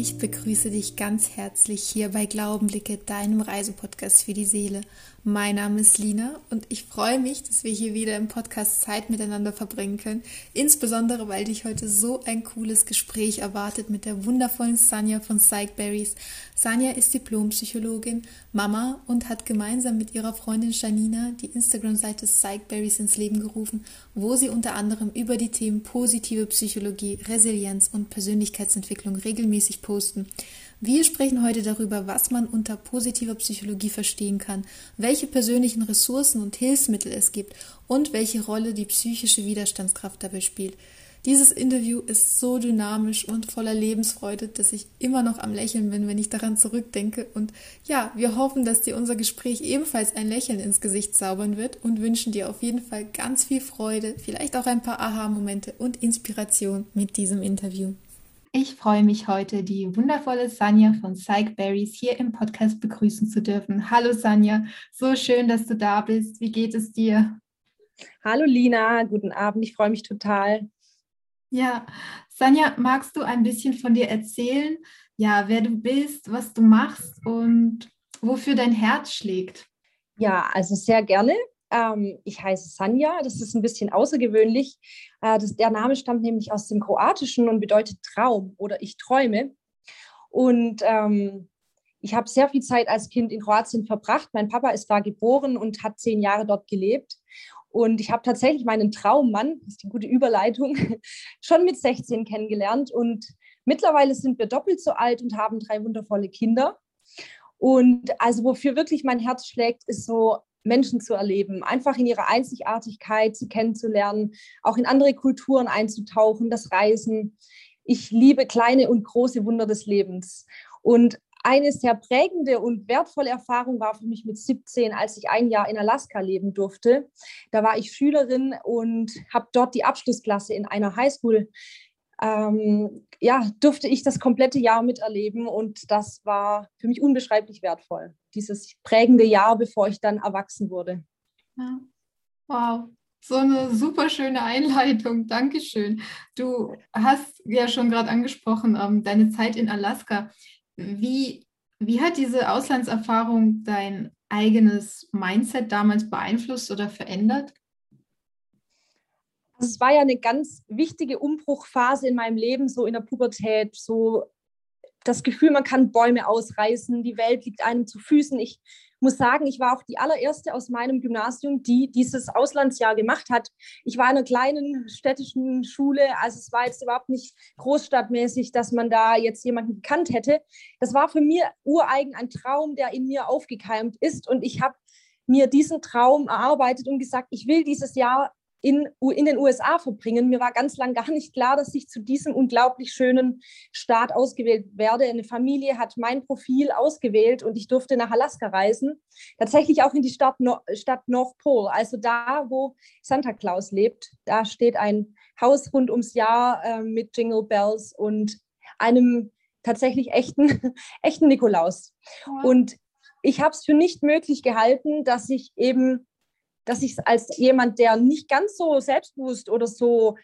ich begrüße dich ganz herzlich hier bei Glaubenblicke, deinem Reisepodcast für die Seele. Mein Name ist Lina und ich freue mich, dass wir hier wieder im Podcast Zeit miteinander verbringen können. Insbesondere, weil dich heute so ein cooles Gespräch erwartet mit der wundervollen Sanja von Psychberries. Sanja ist Diplompsychologin, Mama und hat gemeinsam mit ihrer Freundin Janina die Instagram-Seite Psychberries ins Leben gerufen, wo sie unter anderem über die Themen positive Psychologie, Resilienz und Persönlichkeitsentwicklung regelmäßig posten. Wir sprechen heute darüber, was man unter positiver Psychologie verstehen kann, welche persönlichen Ressourcen und Hilfsmittel es gibt und welche Rolle die psychische Widerstandskraft dabei spielt. Dieses Interview ist so dynamisch und voller Lebensfreude, dass ich immer noch am Lächeln bin, wenn ich daran zurückdenke. Und ja, wir hoffen, dass dir unser Gespräch ebenfalls ein Lächeln ins Gesicht zaubern wird und wünschen dir auf jeden Fall ganz viel Freude, vielleicht auch ein paar Aha-Momente und Inspiration mit diesem Interview. Ich freue mich heute, die wundervolle Sanja von Psychberries hier im Podcast begrüßen zu dürfen. Hallo Sanja, so schön, dass du da bist. Wie geht es dir? Hallo Lina, guten Abend. Ich freue mich total. Ja, Sanja, magst du ein bisschen von dir erzählen? Ja, wer du bist, was du machst und wofür dein Herz schlägt? Ja, also sehr gerne. Ähm, ich heiße Sanja, das ist ein bisschen außergewöhnlich. Äh, das, der Name stammt nämlich aus dem Kroatischen und bedeutet Traum oder ich träume. Und ähm, ich habe sehr viel Zeit als Kind in Kroatien verbracht. Mein Papa ist da geboren und hat zehn Jahre dort gelebt. Und ich habe tatsächlich meinen Traummann, das ist die gute Überleitung, schon mit 16 kennengelernt. Und mittlerweile sind wir doppelt so alt und haben drei wundervolle Kinder. Und also wofür wirklich mein Herz schlägt, ist so Menschen zu erleben, einfach in ihrer Einzigartigkeit sie kennenzulernen, auch in andere Kulturen einzutauchen, das Reisen. Ich liebe kleine und große Wunder des Lebens. Und eine sehr prägende und wertvolle Erfahrung war für mich mit 17, als ich ein Jahr in Alaska leben durfte. Da war ich Schülerin und habe dort die Abschlussklasse in einer Highschool ähm, ja, durfte ich das komplette Jahr miterleben und das war für mich unbeschreiblich wertvoll. Dieses prägende Jahr, bevor ich dann erwachsen wurde. Ja. Wow, so eine super schöne Einleitung. Dankeschön. Du hast ja schon gerade angesprochen, ähm, deine Zeit in Alaska. Wie, wie hat diese Auslandserfahrung dein eigenes Mindset damals beeinflusst oder verändert? Also es war ja eine ganz wichtige Umbruchphase in meinem Leben, so in der Pubertät, so das Gefühl, man kann Bäume ausreißen, die Welt liegt einem zu Füßen. Ich muss sagen, ich war auch die allererste aus meinem Gymnasium, die dieses Auslandsjahr gemacht hat. Ich war in einer kleinen städtischen Schule, also es war jetzt überhaupt nicht großstadtmäßig, dass man da jetzt jemanden gekannt hätte. Das war für mich ureigen ein Traum, der in mir aufgekeimt ist und ich habe mir diesen Traum erarbeitet und gesagt, ich will dieses Jahr in, in den USA verbringen. Mir war ganz lang gar nicht klar, dass ich zu diesem unglaublich schönen Staat ausgewählt werde. Eine Familie hat mein Profil ausgewählt und ich durfte nach Alaska reisen. Tatsächlich auch in die Stadt, no Stadt North Pole, also da, wo Santa Claus lebt. Da steht ein Haus rund ums Jahr äh, mit Jingle Bells und einem tatsächlich echten, echten Nikolaus. Ja. Und ich habe es für nicht möglich gehalten, dass ich eben dass ich als jemand, der nicht ganz so selbstbewusst oder so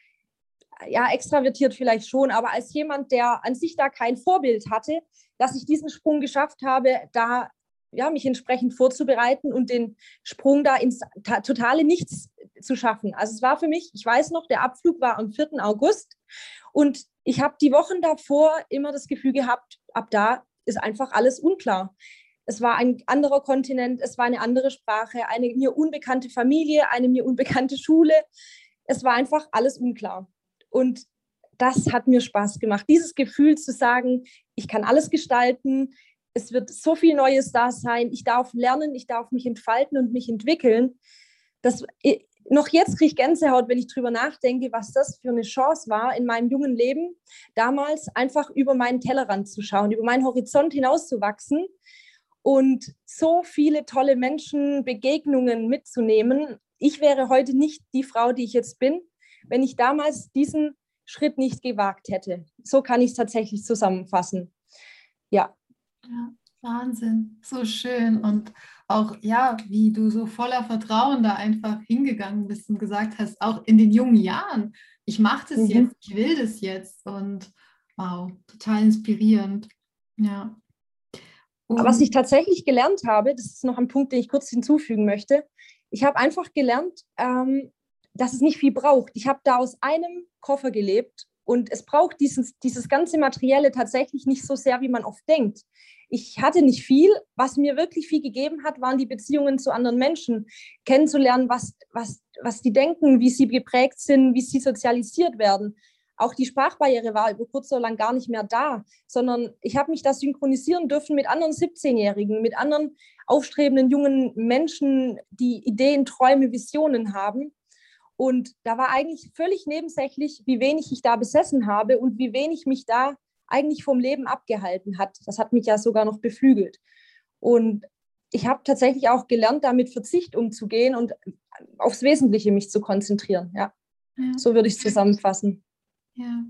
ja, extravertiert vielleicht schon, aber als jemand, der an sich da kein Vorbild hatte, dass ich diesen Sprung geschafft habe, da ja, mich entsprechend vorzubereiten und den Sprung da ins totale Nichts zu schaffen. Also es war für mich, ich weiß noch, der Abflug war am 4. August und ich habe die Wochen davor immer das Gefühl gehabt, ab da ist einfach alles unklar. Es war ein anderer Kontinent, es war eine andere Sprache, eine mir unbekannte Familie, eine mir unbekannte Schule. Es war einfach alles unklar. Und das hat mir Spaß gemacht. Dieses Gefühl zu sagen, ich kann alles gestalten, es wird so viel Neues da sein, ich darf lernen, ich darf mich entfalten und mich entwickeln. Das, noch jetzt kriege ich Gänsehaut, wenn ich darüber nachdenke, was das für eine Chance war in meinem jungen Leben, damals einfach über meinen Tellerrand zu schauen, über meinen Horizont hinauszuwachsen und so viele tolle Menschen, Begegnungen mitzunehmen. Ich wäre heute nicht die Frau, die ich jetzt bin, wenn ich damals diesen Schritt nicht gewagt hätte. So kann ich es tatsächlich zusammenfassen. Ja. ja. Wahnsinn, so schön und auch ja, wie du so voller Vertrauen da einfach hingegangen bist und gesagt hast, auch in den jungen Jahren, ich mache das mhm. jetzt, ich will das jetzt und wow, total inspirierend. Ja. Und was ich tatsächlich gelernt habe, das ist noch ein Punkt, den ich kurz hinzufügen möchte. Ich habe einfach gelernt, ähm, dass es nicht viel braucht. Ich habe da aus einem Koffer gelebt und es braucht dieses, dieses ganze Materielle tatsächlich nicht so sehr, wie man oft denkt. Ich hatte nicht viel. Was mir wirklich viel gegeben hat, waren die Beziehungen zu anderen Menschen, kennenzulernen, was, was, was die denken, wie sie geprägt sind, wie sie sozialisiert werden. Auch die Sprachbarriere war über kurz oder lang gar nicht mehr da, sondern ich habe mich da synchronisieren dürfen mit anderen 17-Jährigen, mit anderen aufstrebenden jungen Menschen, die Ideen, Träume, Visionen haben. Und da war eigentlich völlig nebensächlich, wie wenig ich da besessen habe und wie wenig mich da eigentlich vom Leben abgehalten hat. Das hat mich ja sogar noch beflügelt. Und ich habe tatsächlich auch gelernt, damit Verzicht umzugehen und aufs Wesentliche mich zu konzentrieren. Ja, ja. so würde ich es zusammenfassen. Ja.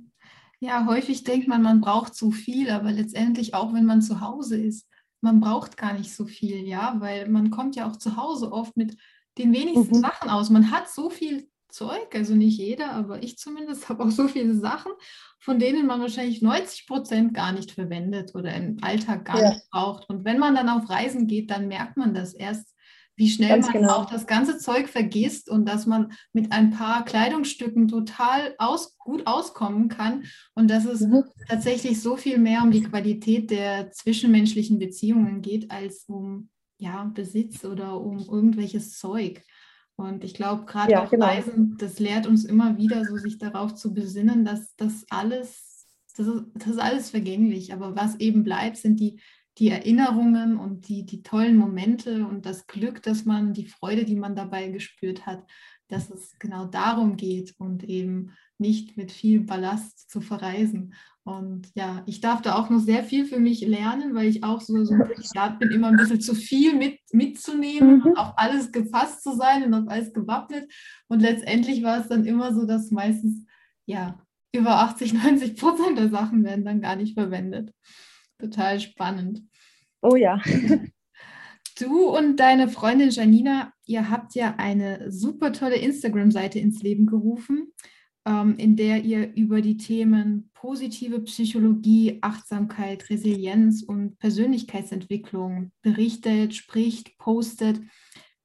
ja, häufig denkt man, man braucht zu viel, aber letztendlich auch, wenn man zu Hause ist, man braucht gar nicht so viel, ja, weil man kommt ja auch zu Hause oft mit den wenigsten mhm. Sachen aus. Man hat so viel Zeug, also nicht jeder, aber ich zumindest habe auch so viele Sachen, von denen man wahrscheinlich 90 Prozent gar nicht verwendet oder im Alltag gar ja. nicht braucht. Und wenn man dann auf Reisen geht, dann merkt man das erst, wie schnell Ganz man genau. auch das ganze Zeug vergisst und dass man mit ein paar Kleidungsstücken total aus, gut auskommen kann und dass es mhm. tatsächlich so viel mehr um die Qualität der zwischenmenschlichen Beziehungen geht, als um ja, Besitz oder um irgendwelches Zeug. Und ich glaube, gerade ja, auf genau. Reisen, das lehrt uns immer wieder, so sich darauf zu besinnen, dass das alles, das ist, das ist alles vergänglich. Aber was eben bleibt, sind die, die Erinnerungen und die, die tollen Momente und das Glück, dass man, die Freude, die man dabei gespürt hat, dass es genau darum geht und eben nicht mit viel Ballast zu verreisen. Und ja, ich darf da auch noch sehr viel für mich lernen, weil ich auch so, so ja, bin, immer ein bisschen zu viel mit, mitzunehmen mhm. auf alles gefasst zu sein und auf alles gewappnet. Und letztendlich war es dann immer so, dass meistens, ja, über 80, 90 Prozent der Sachen werden dann gar nicht verwendet. Total spannend. Oh ja. Du und deine Freundin Janina, ihr habt ja eine super tolle Instagram-Seite ins Leben gerufen. Ähm, in der ihr über die Themen positive Psychologie, Achtsamkeit, Resilienz und Persönlichkeitsentwicklung berichtet, spricht, postet.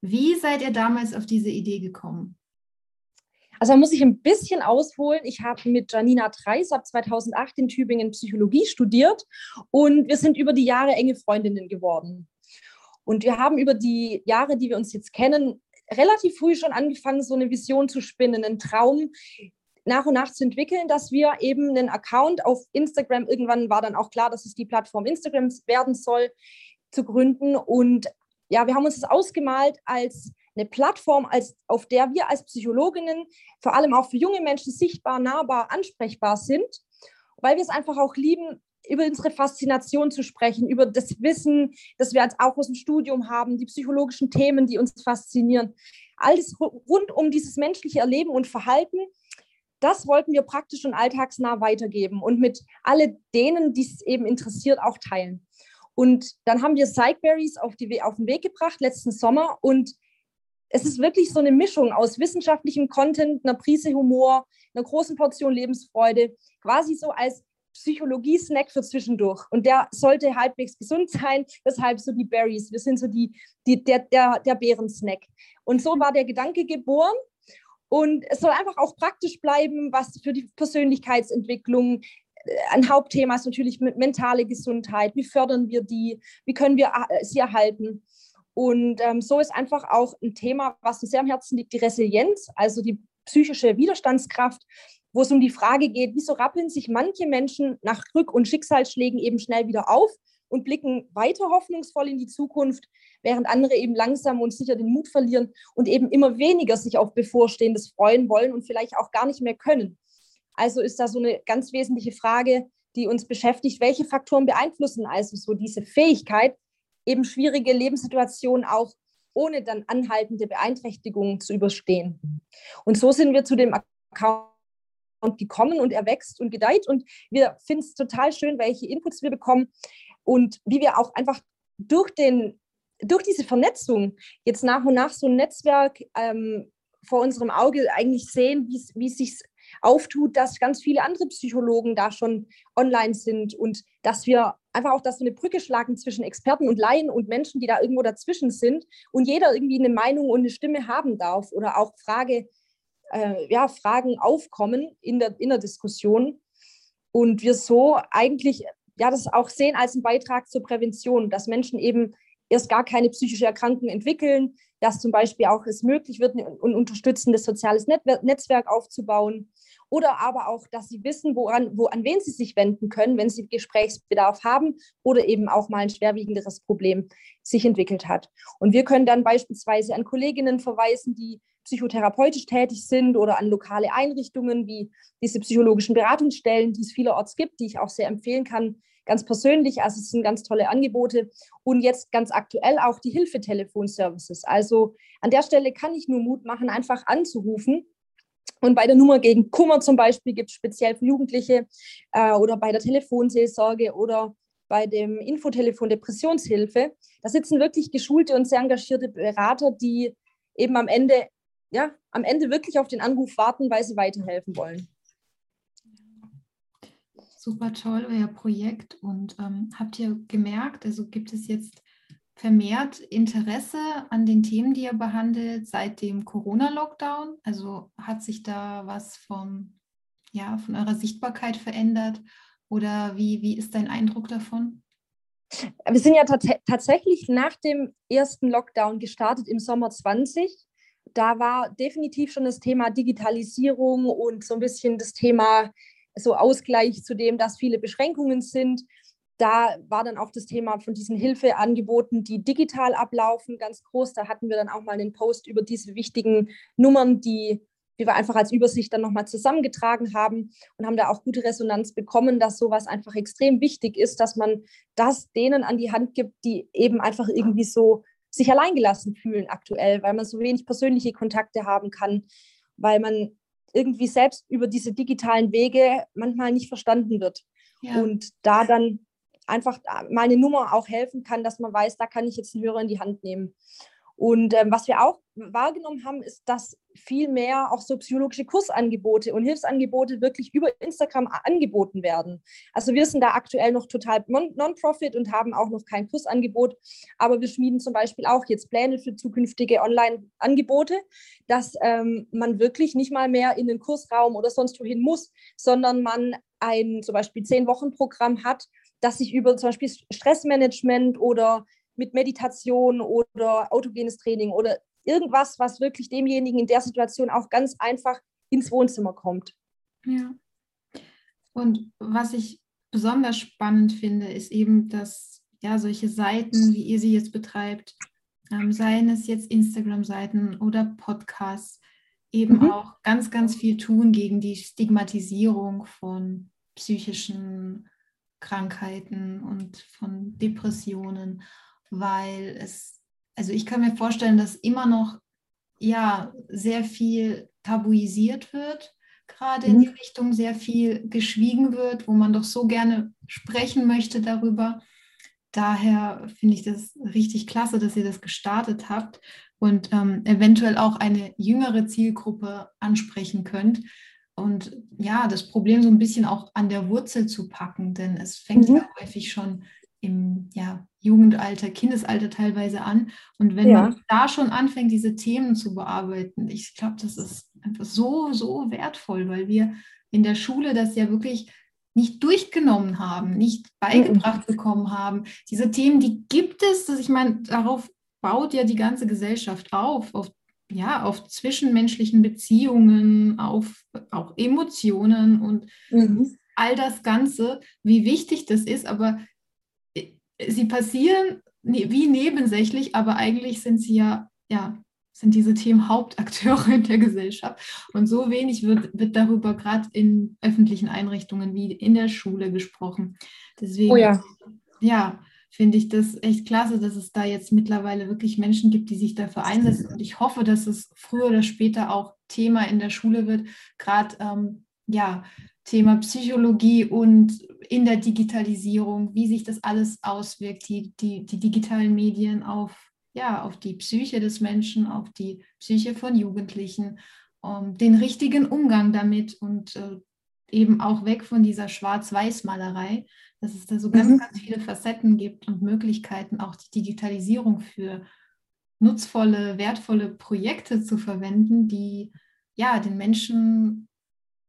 Wie seid ihr damals auf diese Idee gekommen? Also da muss ich ein bisschen ausholen. Ich habe mit Janina Treis ab 2008 in Tübingen Psychologie studiert und wir sind über die Jahre enge Freundinnen geworden. Und wir haben über die Jahre, die wir uns jetzt kennen, relativ früh schon angefangen, so eine Vision zu spinnen, einen Traum, nach und nach zu entwickeln, dass wir eben einen Account auf Instagram, irgendwann war dann auch klar, dass es die Plattform Instagram werden soll, zu gründen. Und ja, wir haben uns das ausgemalt als eine Plattform, als, auf der wir als Psychologinnen vor allem auch für junge Menschen sichtbar, nahbar, ansprechbar sind, weil wir es einfach auch lieben, über unsere Faszination zu sprechen, über das Wissen, das wir jetzt auch aus dem Studium haben, die psychologischen Themen, die uns faszinieren. Alles rund um dieses menschliche Erleben und Verhalten das wollten wir praktisch und alltagsnah weitergeben und mit alle denen, die es eben interessiert, auch teilen. Und dann haben wir Psychberries auf, die, auf den Weg gebracht letzten Sommer und es ist wirklich so eine Mischung aus wissenschaftlichem Content, einer Prise Humor, einer großen Portion Lebensfreude, quasi so als Psychologie-Snack für zwischendurch. Und der sollte halbwegs gesund sein, deshalb so die Berries. Wir sind so die, die, der, der, der Bärensnack. Und so war der Gedanke geboren. Und es soll einfach auch praktisch bleiben, was für die Persönlichkeitsentwicklung äh, ein Hauptthema ist natürlich mentale Gesundheit. Wie fördern wir die? Wie können wir äh, sie erhalten? Und ähm, so ist einfach auch ein Thema, was uns sehr am Herzen liegt, die Resilienz, also die psychische Widerstandskraft, wo es um die Frage geht, wieso rappeln sich manche Menschen nach Rück- und Schicksalsschlägen eben schnell wieder auf und blicken weiter hoffnungsvoll in die Zukunft, während andere eben langsam und sicher den Mut verlieren und eben immer weniger sich auf Bevorstehendes freuen wollen und vielleicht auch gar nicht mehr können. Also ist da so eine ganz wesentliche Frage, die uns beschäftigt, welche Faktoren beeinflussen also so diese Fähigkeit, eben schwierige Lebenssituationen auch ohne dann anhaltende Beeinträchtigungen zu überstehen. Und so sind wir zu dem Account gekommen und er wächst und gedeiht und wir finden es total schön, welche Inputs wir bekommen und wie wir auch einfach durch den durch diese Vernetzung jetzt nach und nach so ein Netzwerk ähm, vor unserem Auge eigentlich sehen, wie es sich auftut, dass ganz viele andere Psychologen da schon online sind und dass wir einfach auch, dass wir eine Brücke schlagen zwischen Experten und Laien und Menschen, die da irgendwo dazwischen sind und jeder irgendwie eine Meinung und eine Stimme haben darf oder auch Frage, äh, ja, Fragen aufkommen in der, in der Diskussion. Und wir so eigentlich ja, das auch sehen als einen Beitrag zur Prävention, dass Menschen eben erst gar keine psychische Erkrankung entwickeln, dass zum Beispiel auch es möglich wird, ein unterstützendes soziales Netzwerk aufzubauen oder aber auch, dass sie wissen, woran, wo, an wen sie sich wenden können, wenn sie Gesprächsbedarf haben oder eben auch mal ein schwerwiegenderes Problem sich entwickelt hat. Und wir können dann beispielsweise an Kolleginnen verweisen, die psychotherapeutisch tätig sind oder an lokale Einrichtungen wie diese psychologischen Beratungsstellen, die es vielerorts gibt, die ich auch sehr empfehlen kann, ganz persönlich. Also es sind ganz tolle Angebote. Und jetzt ganz aktuell auch die Hilfetelefonservices. Also an der Stelle kann ich nur Mut machen, einfach anzurufen. Und bei der Nummer gegen Kummer zum Beispiel gibt es speziell für Jugendliche äh, oder bei der Telefonseelsorge oder bei dem Infotelefon Depressionshilfe. Da sitzen wirklich geschulte und sehr engagierte Berater, die eben am Ende, ja, am Ende wirklich auf den Anruf warten, weil sie weiterhelfen wollen super toll, euer Projekt. Und ähm, habt ihr gemerkt, also gibt es jetzt vermehrt Interesse an den Themen, die ihr behandelt seit dem Corona-Lockdown? Also hat sich da was vom, ja, von eurer Sichtbarkeit verändert? Oder wie, wie ist dein Eindruck davon? Wir sind ja tatsächlich nach dem ersten Lockdown gestartet im Sommer 20. Da war definitiv schon das Thema Digitalisierung und so ein bisschen das Thema so Ausgleich zu dem, dass viele Beschränkungen sind. Da war dann auch das Thema von diesen Hilfeangeboten, die digital ablaufen, ganz groß. Da hatten wir dann auch mal einen Post über diese wichtigen Nummern, die, wir einfach als Übersicht dann nochmal zusammengetragen haben und haben da auch gute Resonanz bekommen, dass sowas einfach extrem wichtig ist, dass man das denen an die Hand gibt, die eben einfach irgendwie so sich alleingelassen fühlen aktuell, weil man so wenig persönliche Kontakte haben kann, weil man irgendwie selbst über diese digitalen Wege manchmal nicht verstanden wird. Ja. Und da dann einfach mal eine Nummer auch helfen kann, dass man weiß, da kann ich jetzt einen Hörer in die Hand nehmen. Und ähm, was wir auch wahrgenommen haben, ist, dass viel mehr auch so psychologische Kursangebote und Hilfsangebote wirklich über Instagram angeboten werden. Also wir sind da aktuell noch total non-profit und haben auch noch kein Kursangebot, aber wir schmieden zum Beispiel auch jetzt Pläne für zukünftige Online-Angebote, dass ähm, man wirklich nicht mal mehr in den Kursraum oder sonst wohin muss, sondern man ein zum Beispiel zehn Wochen Programm hat, das sich über zum Beispiel Stressmanagement oder mit Meditation oder autogenes Training oder irgendwas, was wirklich demjenigen in der Situation auch ganz einfach ins Wohnzimmer kommt. Ja. Und was ich besonders spannend finde, ist eben, dass ja solche Seiten, wie ihr sie jetzt betreibt, ähm, seien es jetzt Instagram-Seiten oder Podcasts, eben mhm. auch ganz, ganz viel tun gegen die Stigmatisierung von psychischen Krankheiten und von Depressionen weil es, also ich kann mir vorstellen, dass immer noch ja sehr viel tabuisiert wird, gerade in die mhm. Richtung sehr viel geschwiegen wird, wo man doch so gerne sprechen möchte darüber. Daher finde ich das richtig klasse, dass ihr das gestartet habt und ähm, eventuell auch eine jüngere Zielgruppe ansprechen könnt. Und ja, das Problem so ein bisschen auch an der Wurzel zu packen, denn es fängt mhm. ja häufig schon im ja, Jugendalter, Kindesalter teilweise an. Und wenn ja. man da schon anfängt, diese Themen zu bearbeiten, ich glaube, das ist einfach so, so wertvoll, weil wir in der Schule das ja wirklich nicht durchgenommen haben, nicht beigebracht mhm. bekommen haben. Diese Themen, die gibt es, dass ich meine, darauf baut ja die ganze Gesellschaft auf, auf ja, auf zwischenmenschlichen Beziehungen, auf auch Emotionen und mhm. all das Ganze, wie wichtig das ist, aber sie passieren wie nebensächlich, aber eigentlich sind sie ja, ja, sind diese Themen Hauptakteure in der Gesellschaft. Und so wenig wird, wird darüber gerade in öffentlichen Einrichtungen wie in der Schule gesprochen. Deswegen, oh ja, ja finde ich das echt klasse, dass es da jetzt mittlerweile wirklich Menschen gibt, die sich dafür einsetzen. Und ich hoffe, dass es früher oder später auch Thema in der Schule wird, gerade ähm, ja, Thema Psychologie und in der Digitalisierung, wie sich das alles auswirkt, die, die, die digitalen Medien auf, ja, auf die Psyche des Menschen, auf die Psyche von Jugendlichen. um, ähm, den richtigen Umgang damit und äh, eben auch weg von dieser Schwarz-Weiß-Malerei, dass es da so ganz, mhm. ganz viele Facetten gibt und Möglichkeiten, auch die Digitalisierung für nutzvolle, wertvolle Projekte zu verwenden, die ja den Menschen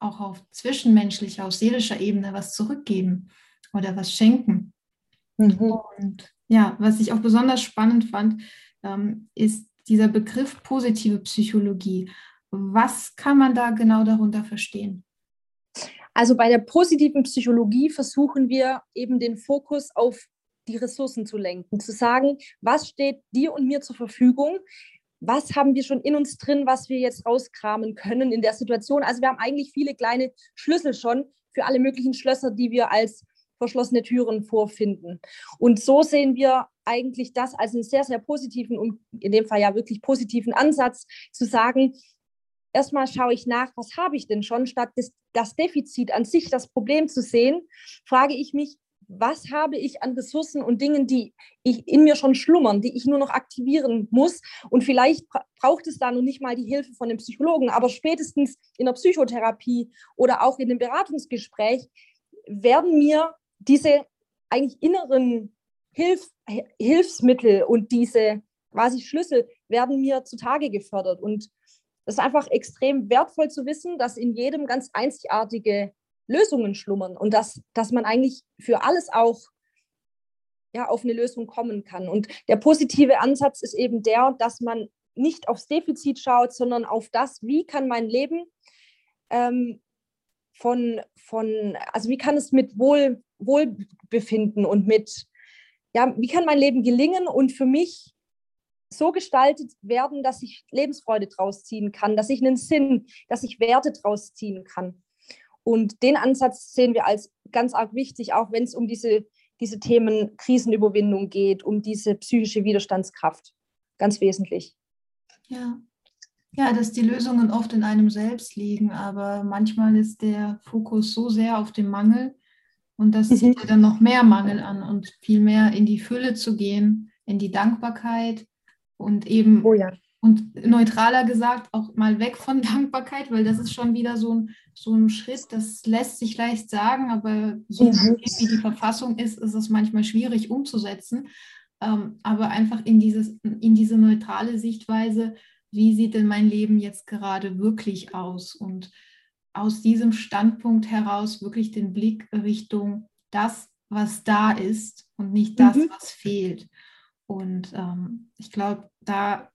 auch auf zwischenmenschlicher, auf seelischer Ebene was zurückgeben oder was schenken. Mhm. Und ja, was ich auch besonders spannend fand, ähm, ist dieser Begriff positive Psychologie. Was kann man da genau darunter verstehen? Also bei der positiven Psychologie versuchen wir eben den Fokus auf die Ressourcen zu lenken, zu sagen, was steht dir und mir zur Verfügung, was haben wir schon in uns drin, was wir jetzt rauskramen können in der Situation. Also wir haben eigentlich viele kleine Schlüssel schon für alle möglichen Schlösser, die wir als verschlossene Türen vorfinden. Und so sehen wir eigentlich das als einen sehr, sehr positiven und in dem Fall ja wirklich positiven Ansatz, zu sagen, erstmal schaue ich nach, was habe ich denn schon, statt das, Defizit an sich, das Problem zu sehen, frage ich mich, was habe ich an Ressourcen und Dingen, die ich in mir schon schlummern, die ich nur noch aktivieren muss. Und vielleicht braucht es da noch nicht mal die Hilfe von einem Psychologen, aber spätestens in der Psychotherapie oder auch in einem Beratungsgespräch werden mir diese eigentlich inneren Hilf Hilfsmittel und diese quasi Schlüssel werden mir zutage gefördert. Und das ist einfach extrem wertvoll zu wissen, dass in jedem ganz einzigartige Lösungen schlummern und dass, dass man eigentlich für alles auch ja, auf eine Lösung kommen kann. Und der positive Ansatz ist eben der, dass man nicht aufs Defizit schaut, sondern auf das, wie kann mein Leben ähm, von, von, also wie kann es mit Wohl, Wohlbefinden und mit, ja, wie kann mein Leben gelingen und für mich so gestaltet werden, dass ich Lebensfreude draus ziehen kann, dass ich einen Sinn, dass ich Werte draus ziehen kann. Und den Ansatz sehen wir als ganz arg wichtig, auch wenn es um diese, diese Themen Krisenüberwindung geht, um diese psychische Widerstandskraft. Ganz wesentlich. Ja. Ja, dass die Lösungen oft in einem selbst liegen, aber manchmal ist der Fokus so sehr auf dem Mangel und das mhm. zieht ja dann noch mehr Mangel an und viel mehr in die Fülle zu gehen, in die Dankbarkeit und eben oh ja. Und neutraler gesagt, auch mal weg von Dankbarkeit, weil das ist schon wieder so ein, so ein Schritt, das lässt sich leicht sagen, aber so mhm. wie die Verfassung ist, ist es manchmal schwierig umzusetzen. Ähm, aber einfach in, dieses, in diese neutrale Sichtweise, wie sieht denn mein Leben jetzt gerade wirklich aus? Und aus diesem Standpunkt heraus wirklich den Blick Richtung das, was da ist und nicht das, mhm. was fehlt. Und ähm, ich glaube, da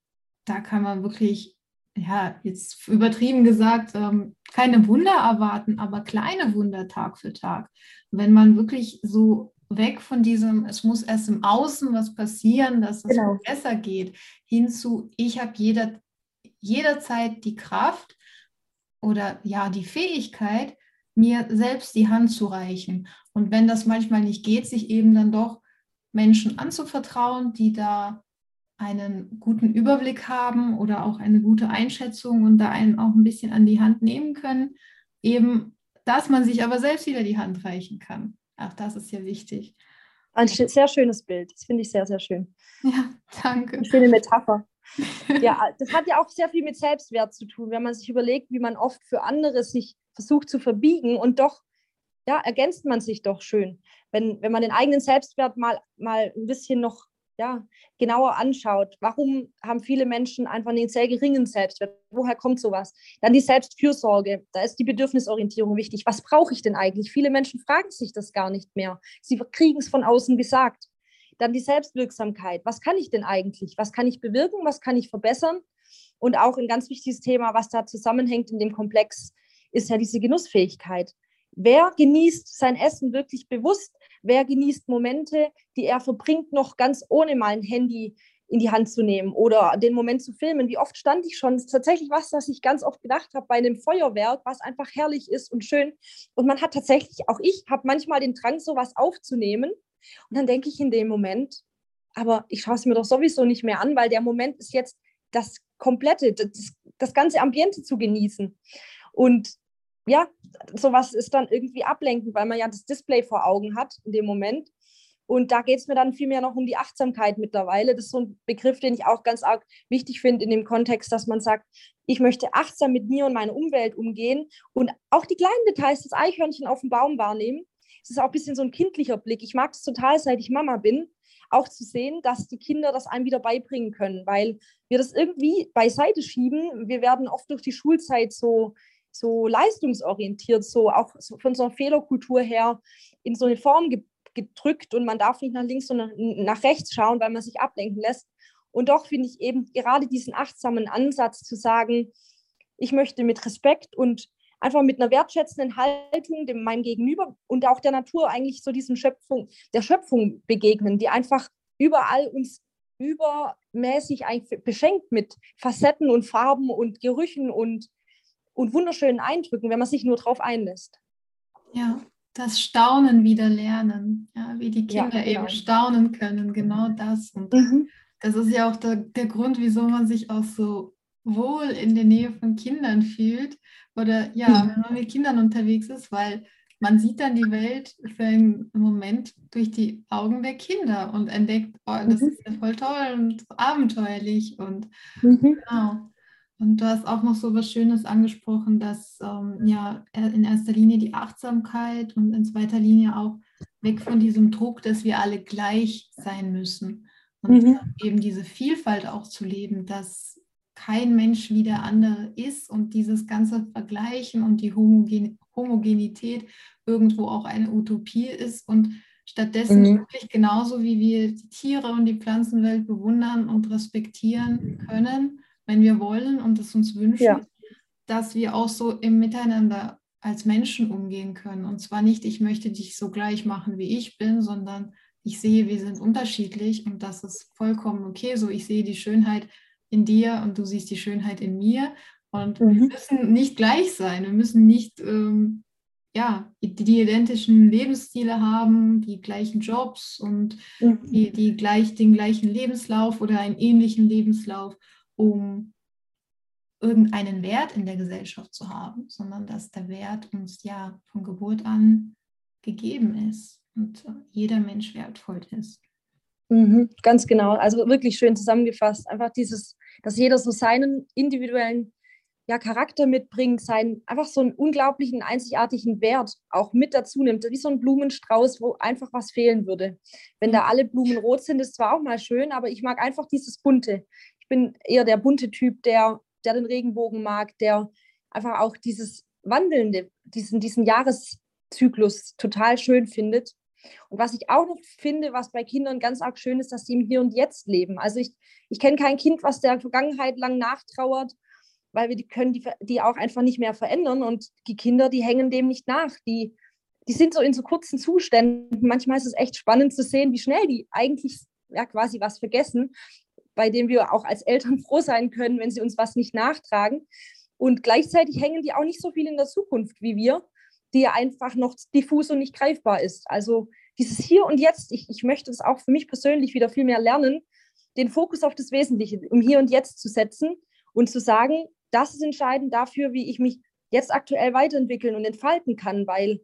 da kann man wirklich, ja, jetzt übertrieben gesagt, ähm, keine Wunder erwarten, aber kleine Wunder Tag für Tag. Wenn man wirklich so weg von diesem, es muss erst im Außen was passieren, dass es genau. besser geht, hinzu, ich habe jeder, jederzeit die Kraft oder ja, die Fähigkeit, mir selbst die Hand zu reichen. Und wenn das manchmal nicht geht, sich eben dann doch Menschen anzuvertrauen, die da einen guten Überblick haben oder auch eine gute Einschätzung und da einen auch ein bisschen an die Hand nehmen können, eben, dass man sich aber selbst wieder die Hand reichen kann. Auch das ist ja wichtig. Ein sehr schönes Bild. Das finde ich sehr, sehr schön. Ja, danke. Eine schöne Metapher. ja, das hat ja auch sehr viel mit Selbstwert zu tun, wenn man sich überlegt, wie man oft für andere sich versucht zu verbiegen und doch, ja, ergänzt man sich doch schön. Wenn, wenn man den eigenen Selbstwert mal, mal ein bisschen noch ja, genauer anschaut, warum haben viele Menschen einfach einen sehr geringen Selbstwert? Woher kommt sowas? Dann die Selbstfürsorge, da ist die Bedürfnisorientierung wichtig. Was brauche ich denn eigentlich? Viele Menschen fragen sich das gar nicht mehr. Sie kriegen es von außen gesagt. Dann die Selbstwirksamkeit. Was kann ich denn eigentlich? Was kann ich bewirken? Was kann ich verbessern? Und auch ein ganz wichtiges Thema, was da zusammenhängt in dem Komplex, ist ja diese Genussfähigkeit. Wer genießt sein Essen wirklich bewusst? Wer genießt Momente, die er verbringt, noch ganz ohne mal ein Handy in die Hand zu nehmen oder den Moment zu filmen? Wie oft stand ich schon? Das ist tatsächlich was, was ich ganz oft gedacht habe bei einem Feuerwerk, was einfach herrlich ist und schön. Und man hat tatsächlich, auch ich habe manchmal den Drang, sowas aufzunehmen. Und dann denke ich in dem Moment, aber ich schaue es mir doch sowieso nicht mehr an, weil der Moment ist jetzt das komplette, das, das ganze Ambiente zu genießen. Und ja, sowas ist dann irgendwie ablenkend, weil man ja das Display vor Augen hat in dem Moment. Und da geht es mir dann vielmehr noch um die Achtsamkeit mittlerweile. Das ist so ein Begriff, den ich auch ganz arg wichtig finde in dem Kontext, dass man sagt, ich möchte achtsam mit mir und meiner Umwelt umgehen und auch die kleinen Details, das Eichhörnchen auf dem Baum wahrnehmen. Es ist auch ein bisschen so ein kindlicher Blick. Ich mag es total, seit ich Mama bin, auch zu sehen, dass die Kinder das einem wieder beibringen können, weil wir das irgendwie beiseite schieben. Wir werden oft durch die Schulzeit so, so leistungsorientiert, so auch von so einer Fehlerkultur her in so eine Form ge gedrückt und man darf nicht nach links und nach rechts schauen, weil man sich ablenken lässt. Und doch finde ich eben gerade diesen achtsamen Ansatz zu sagen, ich möchte mit Respekt und einfach mit einer wertschätzenden Haltung dem meinem Gegenüber und auch der Natur eigentlich so diesen Schöpfung, der Schöpfung begegnen, die einfach überall uns übermäßig eigentlich beschenkt mit Facetten und Farben und Gerüchen und, und wunderschönen Eindrücken, wenn man sich nur darauf einlässt. Ja, das Staunen wieder lernen, ja, wie die Kinder ja, genau. eben staunen können, genau das. Und mhm. das ist ja auch der, der Grund, wieso man sich auch so wohl in der Nähe von Kindern fühlt oder ja, mhm. wenn man mit Kindern unterwegs ist, weil man sieht dann die Welt für einen Moment durch die Augen der Kinder und entdeckt, oh, das mhm. ist ja voll toll und abenteuerlich und mhm. genau. Und du hast auch noch so was Schönes angesprochen, dass ähm, ja in erster Linie die Achtsamkeit und in zweiter Linie auch weg von diesem Druck, dass wir alle gleich sein müssen und mhm. eben diese Vielfalt auch zu leben, dass kein Mensch wie der andere ist und dieses ganze Vergleichen und die Homogen Homogenität irgendwo auch eine Utopie ist und stattdessen mhm. wirklich genauso wie wir die Tiere und die Pflanzenwelt bewundern und respektieren können, wenn wir wollen und es uns wünschen, ja. dass wir auch so im Miteinander als Menschen umgehen können. Und zwar nicht, ich möchte dich so gleich machen, wie ich bin, sondern ich sehe, wir sind unterschiedlich und das ist vollkommen okay. So, ich sehe die Schönheit in dir und du siehst die Schönheit in mir. Und mhm. wir müssen nicht gleich sein. Wir müssen nicht ähm, ja, die, identischen Lebensstile haben, die gleichen Jobs und mhm. die, die gleich, den gleichen Lebenslauf oder einen ähnlichen Lebenslauf, um irgendeinen Wert in der Gesellschaft zu haben, sondern dass der Wert uns ja von Geburt an gegeben ist und jeder Mensch wertvoll ist. Mhm, ganz genau. Also wirklich schön zusammengefasst. Einfach dieses, dass jeder so seinen individuellen ja, Charakter mitbringt, seinen einfach so einen unglaublichen, einzigartigen Wert auch mit dazu nimmt. Wie so ein Blumenstrauß, wo einfach was fehlen würde. Wenn da mhm. alle Blumen rot sind, ist zwar auch mal schön, aber ich mag einfach dieses Bunte. Ich bin eher der bunte Typ, der, der den Regenbogen mag, der einfach auch dieses Wandelnde, diesen, diesen Jahreszyklus total schön findet. Und was ich auch noch finde, was bei Kindern ganz arg schön ist, dass sie im Hier und Jetzt leben. Also ich, ich kenne kein Kind, was der Vergangenheit lang nachtrauert, weil wir die können die, die auch einfach nicht mehr verändern. Und die Kinder, die hängen dem nicht nach. Die, die sind so in so kurzen Zuständen. Manchmal ist es echt spannend zu sehen, wie schnell die eigentlich ja quasi was vergessen, bei dem wir auch als Eltern froh sein können, wenn sie uns was nicht nachtragen. Und gleichzeitig hängen die auch nicht so viel in der Zukunft wie wir die ja einfach noch diffus und nicht greifbar ist. Also dieses Hier und Jetzt, ich, ich möchte das auch für mich persönlich wieder viel mehr lernen, den Fokus auf das Wesentliche, um Hier und Jetzt zu setzen und zu sagen, das ist entscheidend dafür, wie ich mich jetzt aktuell weiterentwickeln und entfalten kann, weil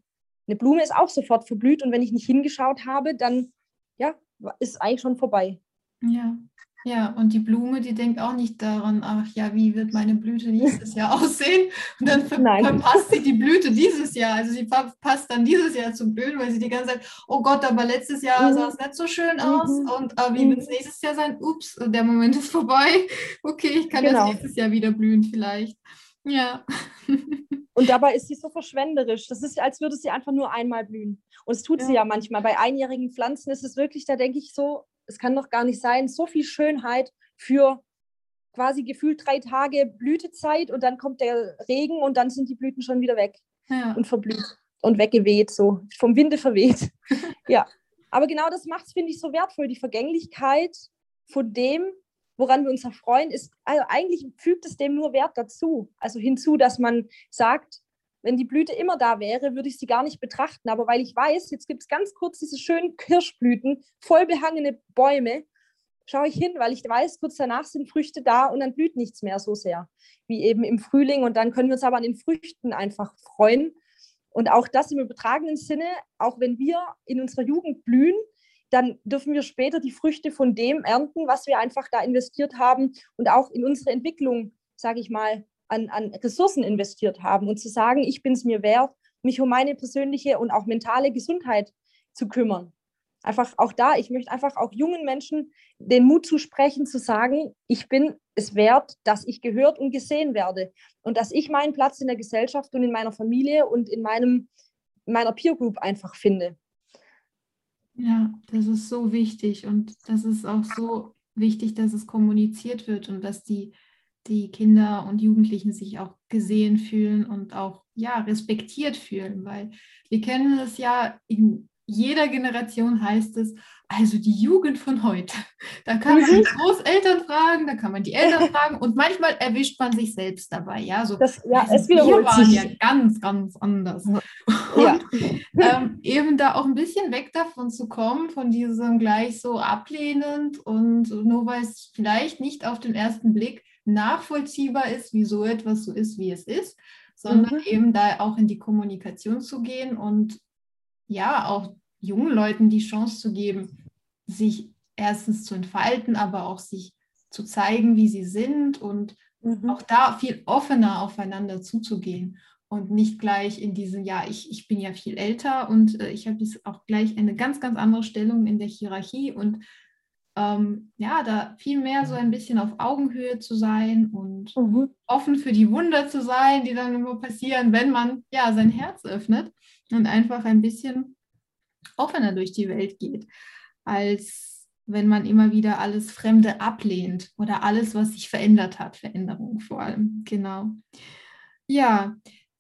eine Blume ist auch sofort verblüht und wenn ich nicht hingeschaut habe, dann ja, ist eigentlich schon vorbei. Ja, ja, und die Blume, die denkt auch nicht daran, ach ja, wie wird meine Blüte nächstes Jahr aussehen? Und dann ver Nein. verpasst sie die Blüte dieses Jahr. Also sie verpasst dann dieses Jahr zu blühen, weil sie die ganze Zeit, oh Gott, aber letztes Jahr mhm. sah es nicht so schön aus. Mhm. Und äh, wie mhm. wird es nächstes Jahr sein? Ups, der Moment ist vorbei. Okay, ich kann genau. jetzt nächstes Jahr wieder blühen vielleicht. Ja. Und dabei ist sie so verschwenderisch. Das ist, als würde sie einfach nur einmal blühen. Und es tut ja. sie ja manchmal. Bei einjährigen Pflanzen ist es wirklich, da denke ich so, es kann doch gar nicht sein, so viel Schönheit für quasi gefühlt drei Tage Blütezeit und dann kommt der Regen und dann sind die Blüten schon wieder weg ja. und verblüht und weggeweht, so vom Winde verweht. ja, aber genau das macht es, finde ich, so wertvoll. Die Vergänglichkeit von dem, woran wir uns erfreuen, ist, also eigentlich fügt es dem nur Wert dazu. Also hinzu, dass man sagt, wenn die Blüte immer da wäre, würde ich sie gar nicht betrachten. Aber weil ich weiß, jetzt gibt es ganz kurz diese schönen Kirschblüten, voll behangene Bäume, schaue ich hin, weil ich weiß, kurz danach sind Früchte da und dann blüht nichts mehr so sehr wie eben im Frühling. Und dann können wir uns aber an den Früchten einfach freuen. Und auch das im übertragenen Sinne, auch wenn wir in unserer Jugend blühen, dann dürfen wir später die Früchte von dem ernten, was wir einfach da investiert haben und auch in unsere Entwicklung, sage ich mal, an, an Ressourcen investiert haben. Und zu sagen, ich bin es mir wert, mich um meine persönliche und auch mentale Gesundheit zu kümmern. Einfach auch da, ich möchte einfach auch jungen Menschen den Mut zusprechen, zu sagen, ich bin es wert, dass ich gehört und gesehen werde und dass ich meinen Platz in der Gesellschaft und in meiner Familie und in meinem, meiner Peer Group einfach finde. Ja, das ist so wichtig und das ist auch so wichtig, dass es kommuniziert wird und dass die, die Kinder und Jugendlichen sich auch gesehen fühlen und auch ja, respektiert fühlen, weil wir kennen es ja in jeder Generation heißt es, also die Jugend von heute. Da kann man die mhm. Großeltern fragen, da kann man die Eltern fragen und manchmal erwischt man sich selbst dabei. Ja, so, das, ja also es wiederholt wir waren sich. ja ganz, ganz anders. Und ja. ähm, eben da auch ein bisschen weg davon zu kommen, von diesem gleich so ablehnend und nur weil es vielleicht nicht auf den ersten Blick nachvollziehbar ist, wieso etwas so ist, wie es ist, sondern mhm. eben da auch in die Kommunikation zu gehen und ja, auch jungen Leuten die Chance zu geben, sich erstens zu entfalten, aber auch sich zu zeigen, wie sie sind und mhm. auch da viel offener aufeinander zuzugehen und nicht gleich in diesem, ja, ich, ich bin ja viel älter und äh, ich habe jetzt auch gleich eine ganz, ganz andere Stellung in der Hierarchie und ähm, ja, da viel mehr so ein bisschen auf Augenhöhe zu sein und mhm. offen für die Wunder zu sein, die dann immer passieren, wenn man ja sein Herz öffnet und einfach ein bisschen offener durch die Welt geht, als wenn man immer wieder alles Fremde ablehnt oder alles, was sich verändert hat, Veränderung vor allem. Genau. Ja,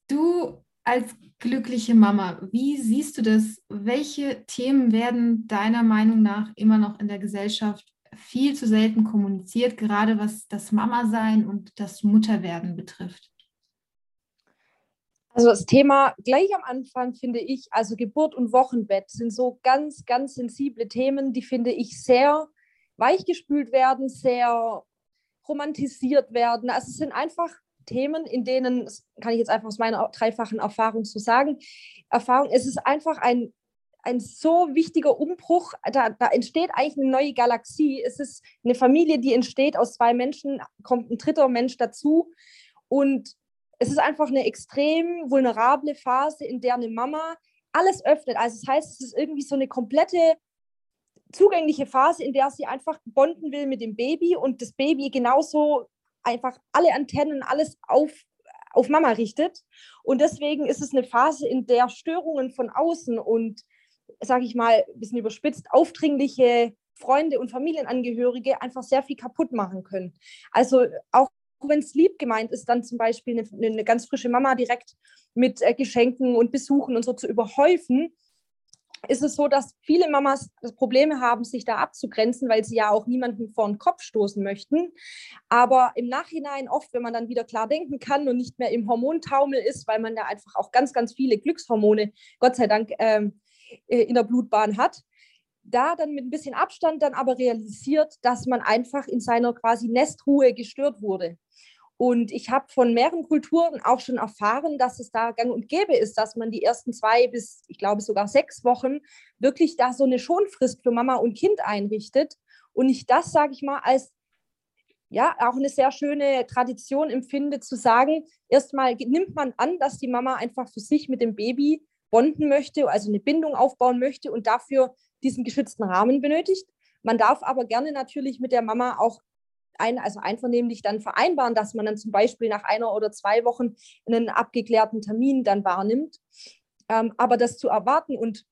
du als glückliche Mama, wie siehst du das? Welche Themen werden deiner Meinung nach immer noch in der Gesellschaft viel zu selten kommuniziert, gerade was das Mama-Sein und das Mutterwerden betrifft? Also das Thema gleich am Anfang finde ich, also Geburt und Wochenbett sind so ganz, ganz sensible Themen, die finde ich sehr weichgespült werden, sehr romantisiert werden. Also es sind einfach Themen, in denen, das kann ich jetzt einfach aus meiner dreifachen Erfahrung so sagen, Erfahrung, es ist einfach ein, ein so wichtiger Umbruch, da, da entsteht eigentlich eine neue Galaxie. Es ist eine Familie, die entsteht aus zwei Menschen, kommt ein dritter Mensch dazu und es ist einfach eine extrem vulnerable Phase, in der eine Mama alles öffnet. Also das heißt, es ist irgendwie so eine komplette zugängliche Phase, in der sie einfach bonden will mit dem Baby und das Baby genauso einfach alle Antennen, alles auf, auf Mama richtet. Und deswegen ist es eine Phase, in der Störungen von außen und, sage ich mal, ein bisschen überspitzt, aufdringliche Freunde und Familienangehörige einfach sehr viel kaputt machen können. Also auch wenn es lieb gemeint ist, dann zum Beispiel eine, eine ganz frische Mama direkt mit äh, Geschenken und Besuchen und so zu überhäufen, ist es so, dass viele Mamas Probleme haben, sich da abzugrenzen, weil sie ja auch niemanden vor den Kopf stoßen möchten. Aber im Nachhinein oft, wenn man dann wieder klar denken kann und nicht mehr im Hormontaumel ist, weil man da einfach auch ganz, ganz viele Glückshormone, Gott sei Dank, ähm, äh, in der Blutbahn hat, da dann mit ein bisschen Abstand dann aber realisiert, dass man einfach in seiner quasi Nestruhe gestört wurde. Und ich habe von mehreren Kulturen auch schon erfahren, dass es da gang und gäbe ist, dass man die ersten zwei bis, ich glaube, sogar sechs Wochen wirklich da so eine Schonfrist für Mama und Kind einrichtet. Und ich das, sage ich mal, als ja, auch eine sehr schöne Tradition empfinde, zu sagen, erstmal nimmt man an, dass die Mama einfach für sich mit dem Baby bonden möchte, also eine Bindung aufbauen möchte und dafür diesen geschützten Rahmen benötigt. Man darf aber gerne natürlich mit der Mama auch ein, also einvernehmlich dann vereinbaren, dass man dann zum Beispiel nach einer oder zwei Wochen einen abgeklärten Termin dann wahrnimmt. Ähm, aber das zu erwarten und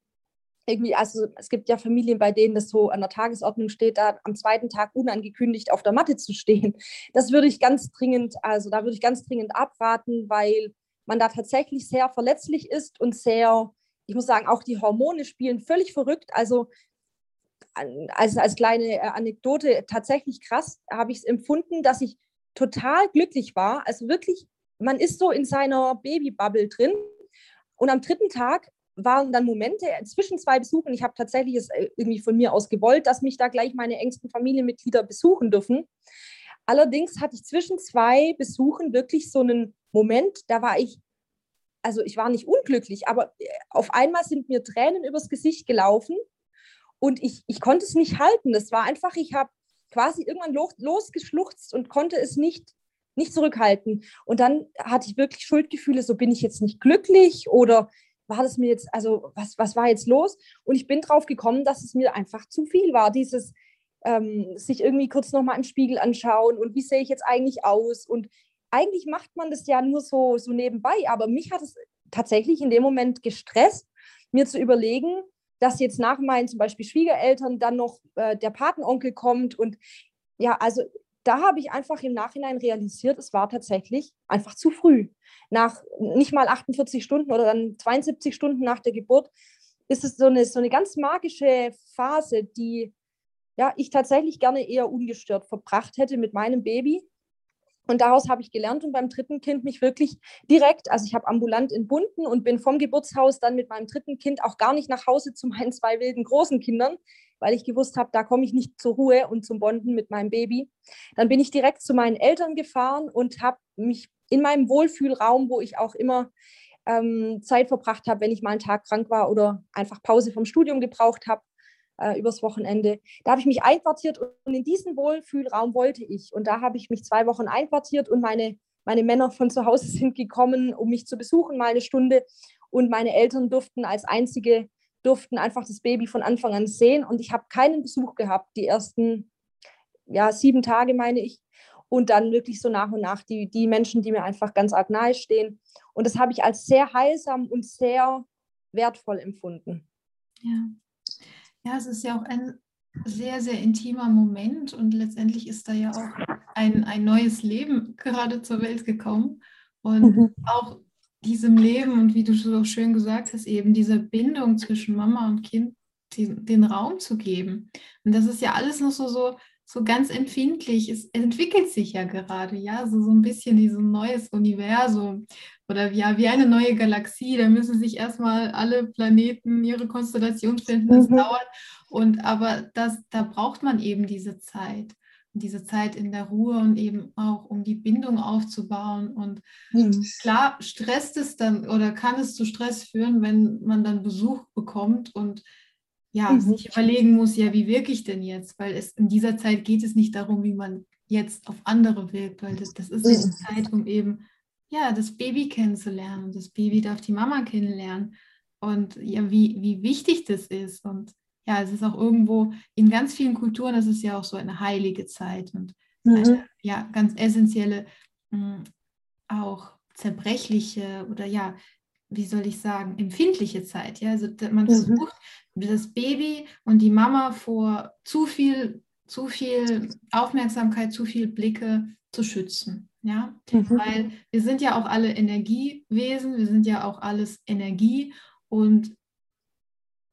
irgendwie, also es gibt ja Familien, bei denen das so an der Tagesordnung steht, da am zweiten Tag unangekündigt auf der Matte zu stehen. Das würde ich ganz dringend, also da würde ich ganz dringend abraten, weil man da tatsächlich sehr verletzlich ist und sehr, ich muss sagen, auch die Hormone spielen völlig verrückt. Also als, als kleine äh, Anekdote tatsächlich krass habe ich es empfunden, dass ich total glücklich war. Also wirklich, man ist so in seiner Babybubble drin. Und am dritten Tag waren dann Momente zwischen zwei Besuchen. Ich habe tatsächlich es äh, irgendwie von mir aus gewollt, dass mich da gleich meine engsten Familienmitglieder besuchen dürfen. Allerdings hatte ich zwischen zwei Besuchen wirklich so einen Moment, da war ich, also ich war nicht unglücklich, aber äh, auf einmal sind mir Tränen übers Gesicht gelaufen Und ich, ich konnte es nicht halten. Das war einfach, ich habe quasi irgendwann los, losgeschluchzt und konnte es nicht, nicht zurückhalten. Und dann hatte ich wirklich Schuldgefühle, so bin ich jetzt nicht glücklich oder war das mir jetzt, also was, was war jetzt los? Und ich bin drauf gekommen, dass es mir einfach zu viel war, dieses ähm, sich irgendwie kurz nochmal im Spiegel anschauen und wie sehe ich jetzt eigentlich aus? Und eigentlich macht man das ja nur so, so nebenbei, aber mich hat es tatsächlich in dem Moment gestresst, mir zu überlegen, dass jetzt nach meinen zum Beispiel Schwiegereltern dann noch äh, der Patenonkel kommt. Und ja, also da habe ich einfach im Nachhinein realisiert, es war tatsächlich einfach zu früh. Nach nicht mal 48 Stunden oder dann 72 Stunden nach der Geburt ist es so eine, so eine ganz magische Phase, die ja, ich tatsächlich gerne eher ungestört verbracht hätte mit meinem Baby. Und daraus habe ich gelernt und beim dritten Kind mich wirklich direkt, also ich habe ambulant entbunden und bin vom Geburtshaus dann mit meinem dritten Kind auch gar nicht nach Hause zu meinen zwei wilden großen Kindern, weil ich gewusst habe, da komme ich nicht zur Ruhe und zum Bonden mit meinem Baby. Dann bin ich direkt zu meinen Eltern gefahren und habe mich in meinem Wohlfühlraum, wo ich auch immer ähm, Zeit verbracht habe, wenn ich mal einen Tag krank war oder einfach Pause vom Studium gebraucht habe, äh, übers Wochenende. Da habe ich mich einquartiert und in diesen Wohlfühlraum wollte ich. Und da habe ich mich zwei Wochen einquartiert und meine, meine Männer von zu Hause sind gekommen, um mich zu besuchen, mal eine Stunde. Und meine Eltern durften als einzige, durften einfach das Baby von Anfang an sehen. Und ich habe keinen Besuch gehabt, die ersten ja, sieben Tage, meine ich. Und dann wirklich so nach und nach die, die Menschen, die mir einfach ganz arg nahe stehen. Und das habe ich als sehr heilsam und sehr wertvoll empfunden. Ja. Ja, es ist ja auch ein sehr, sehr intimer Moment und letztendlich ist da ja auch ein, ein neues Leben gerade zur Welt gekommen. Und mhm. auch diesem Leben und wie du so schön gesagt hast, eben diese Bindung zwischen Mama und Kind, die, den Raum zu geben. Und das ist ja alles noch so, so, so ganz empfindlich. Es entwickelt sich ja gerade, ja, so, so ein bisschen dieses neues Universum oder ja, wie eine neue Galaxie. Da müssen sich erstmal alle Planeten ihre Konstellation finden. Das mhm. dauert. Und aber das, da braucht man eben diese Zeit. diese Zeit in der Ruhe und eben auch, um die Bindung aufzubauen. Und mhm. klar stresst es dann oder kann es zu Stress führen, wenn man dann Besuch bekommt und ja, mhm. sich überlegen muss, ja, wie wirke ich denn jetzt? Weil es in dieser Zeit geht es nicht darum, wie man jetzt auf andere wirkt, weil das, das ist eine mhm. Zeit, um eben ja, das Baby kennenzulernen. Und das Baby darf die Mama kennenlernen. Und ja, wie, wie wichtig das ist. Und ja, es ist auch irgendwo in ganz vielen Kulturen, das ist ja auch so eine heilige Zeit und mhm. eine ja, ganz essentielle, mh, hm, auch zerbrechliche oder ja, wie soll ich sagen, empfindliche Zeit. Ja, also man mhm. versucht, das Baby und die Mama vor zu viel, zu viel Aufmerksamkeit, zu viel Blicke zu schützen. Ja, mhm. weil wir sind ja auch alle Energiewesen, wir sind ja auch alles Energie und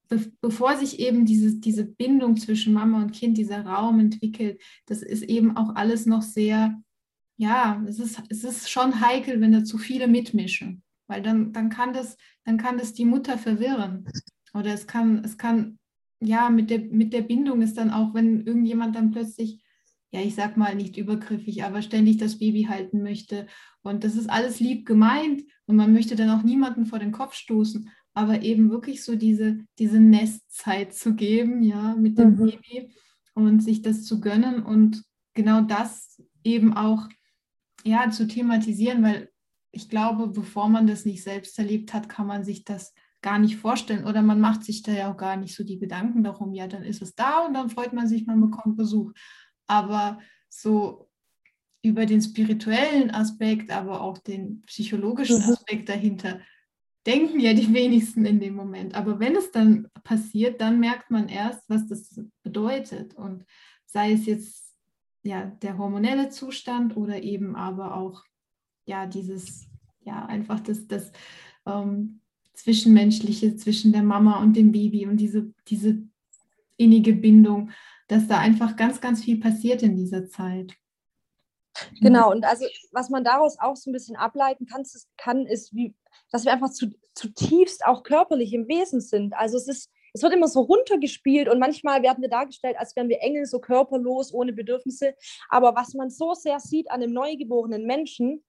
be bevor sich eben diese, diese Bindung zwischen Mama und Kind, dieser Raum entwickelt, das ist eben auch alles noch sehr, ja, es ist, es ist schon heikel, wenn da zu viele mitmischen, weil dann, dann, kann das, dann kann das die Mutter verwirren oder es kann, es kann, ja, mit der, mit der Bindung ist dann auch, wenn irgendjemand dann plötzlich ja, ich sag mal nicht übergriffig, aber ständig das Baby halten möchte. Und das ist alles lieb gemeint und man möchte dann auch niemanden vor den Kopf stoßen, aber eben wirklich so diese, diese Nestzeit zu geben, ja, mit dem mhm. Baby und sich das zu gönnen und genau das eben auch, ja, zu thematisieren, weil ich glaube, bevor man das nicht selbst erlebt hat, kann man sich das gar nicht vorstellen oder man macht sich da ja auch gar nicht so die Gedanken darum, ja, dann ist es da und dann freut man sich, man bekommt Besuch aber so über den spirituellen Aspekt, aber auch den psychologischen mhm. Aspekt dahinter denken ja die wenigsten in dem Moment. Aber wenn es dann passiert, dann merkt man erst, was das bedeutet. Und sei es jetzt ja der hormonelle Zustand oder eben aber auch ja dieses, ja, einfach das, das ähm, Zwischenmenschliche zwischen der Mama und dem Baby und diese, diese innige Bindung dass da einfach ganz, ganz viel passiert in dieser Zeit. Genau, und also was man daraus auch so ein bisschen ableiten kann, ist, kann, ist wie, dass wir einfach zu, zutiefst auch körperlich im Wesen sind. Also es ist, es wird immer so runtergespielt und manchmal werden wir dargestellt, als wären wir Engel, so körperlos, ohne Bedürfnisse. Aber was man so sehr sieht an einem neugeborenen Menschen,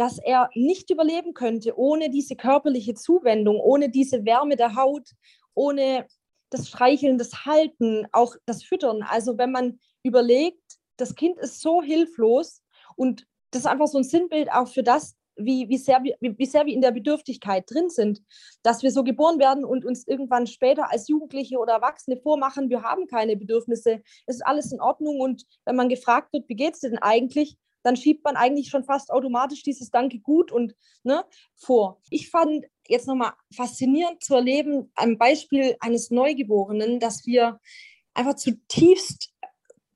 dass er nicht überleben könnte ohne diese körperliche Zuwendung, ohne diese Wärme der Haut, ohne das Streicheln, das Halten, auch das Füttern. Also wenn man überlegt, das Kind ist so hilflos und das ist einfach so ein Sinnbild auch für das, wie, wie, sehr, wie, wie sehr wir in der Bedürftigkeit drin sind, dass wir so geboren werden und uns irgendwann später als Jugendliche oder Erwachsene vormachen, wir haben keine Bedürfnisse, es ist alles in Ordnung und wenn man gefragt wird, wie geht es denn eigentlich, dann schiebt man eigentlich schon fast automatisch dieses Danke gut und ne, vor. Ich fand jetzt nochmal faszinierend zu erleben, am Beispiel eines Neugeborenen, dass wir einfach zutiefst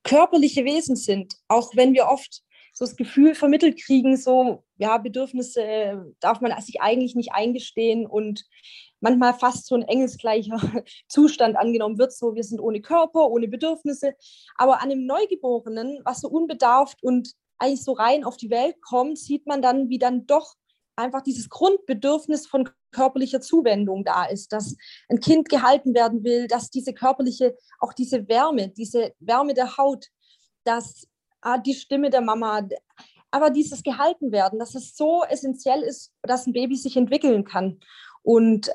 körperliche Wesen sind, auch wenn wir oft so das Gefühl vermittelt kriegen, so, ja, Bedürfnisse darf man sich eigentlich nicht eingestehen und manchmal fast so ein engelsgleicher Zustand angenommen wird, so wir sind ohne Körper, ohne Bedürfnisse. Aber an einem Neugeborenen, was so unbedarft und eigentlich so rein auf die Welt kommt, sieht man dann, wie dann doch einfach dieses Grundbedürfnis von körperlicher Zuwendung da ist, dass ein Kind gehalten werden will, dass diese körperliche, auch diese Wärme, diese Wärme der Haut, dass ah, die Stimme der Mama, aber dieses gehalten werden, dass es so essentiell ist, dass ein Baby sich entwickeln kann. Und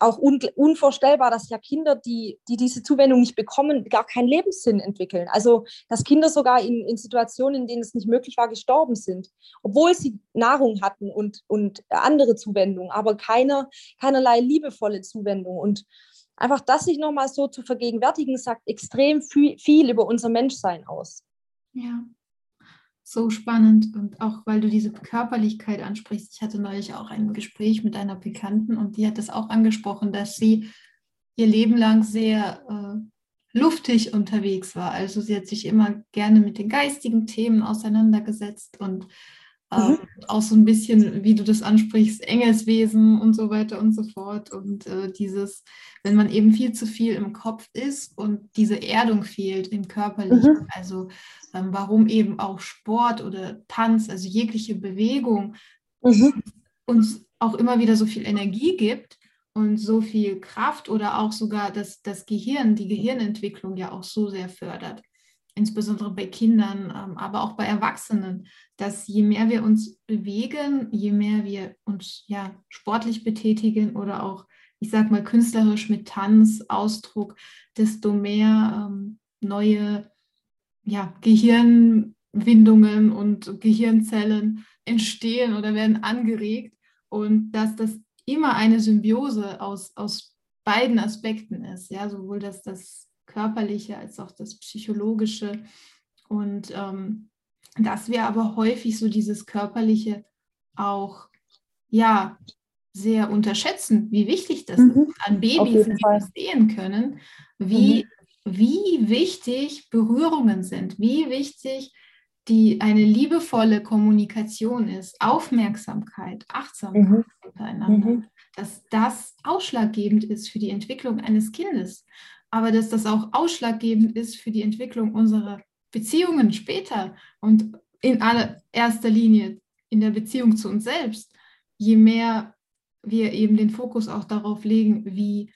auch un unvorstellbar, dass ja Kinder, die, die diese Zuwendung nicht bekommen, gar keinen Lebenssinn entwickeln. Also, dass Kinder sogar in, in Situationen, in denen es nicht möglich war, gestorben sind, obwohl sie Nahrung hatten und, und andere Zuwendung, aber keine, keinerlei liebevolle Zuwendung. Und einfach das sich nochmal so zu vergegenwärtigen, sagt extrem viel, viel über unser Menschsein aus. Ja, so spannend und auch weil du diese Körperlichkeit ansprichst. Ich hatte neulich auch ein Gespräch mit einer Bekannten und die hat das auch angesprochen, dass sie ihr Leben lang sehr äh, luftig unterwegs war. Also sie hat sich immer gerne mit den geistigen Themen auseinandergesetzt und ähm, mhm. auch so ein bisschen, wie du das ansprichst, Engelswesen und so weiter und so fort. Und äh, dieses, wenn man eben viel zu viel im Kopf ist und diese Erdung fehlt im Körperlichen, mhm. also ähm, warum eben auch Sport oder Tanz, also jegliche Bewegung mhm. uns auch immer wieder so viel Energie gibt und so viel Kraft oder auch sogar das, das Gehirn, die Gehirnentwicklung ja auch so sehr fördert insbesondere bei Kindern, ähm, aber auch bei Erwachsenen, dass je mehr wir uns bewegen, je mehr wir uns ja sportlich betätigen oder auch, ich sag mal, künstlerisch mit Tanz, Ausdruck, desto mehr ähm, neue ja, Gehirnwindungen und Gehirnzellen entstehen oder werden angeregt und dass das immer eine Symbiose aus, aus beiden Aspekten ist, ja, sowohl dass das körperliche als auch das psychologische. Und ähm, dass wir aber häufig so dieses körperliche auch ja sehr unterschätzen, wie wichtig das mhm. ist an Babys, die wir sehen können, wie, mhm. wie wichtig Berührungen sind, wie wichtig die eine liebevolle Kommunikation ist, Aufmerksamkeit, Achtsamkeit mhm. untereinander, mhm. dass das ausschlaggebend ist für die Entwicklung eines Kindes aber dass das auch ausschlaggebend ist für die Entwicklung unserer Beziehungen später und in allererster Linie in der Beziehung zu uns selbst. Je mehr wir eben den Fokus auch darauf legen, wie,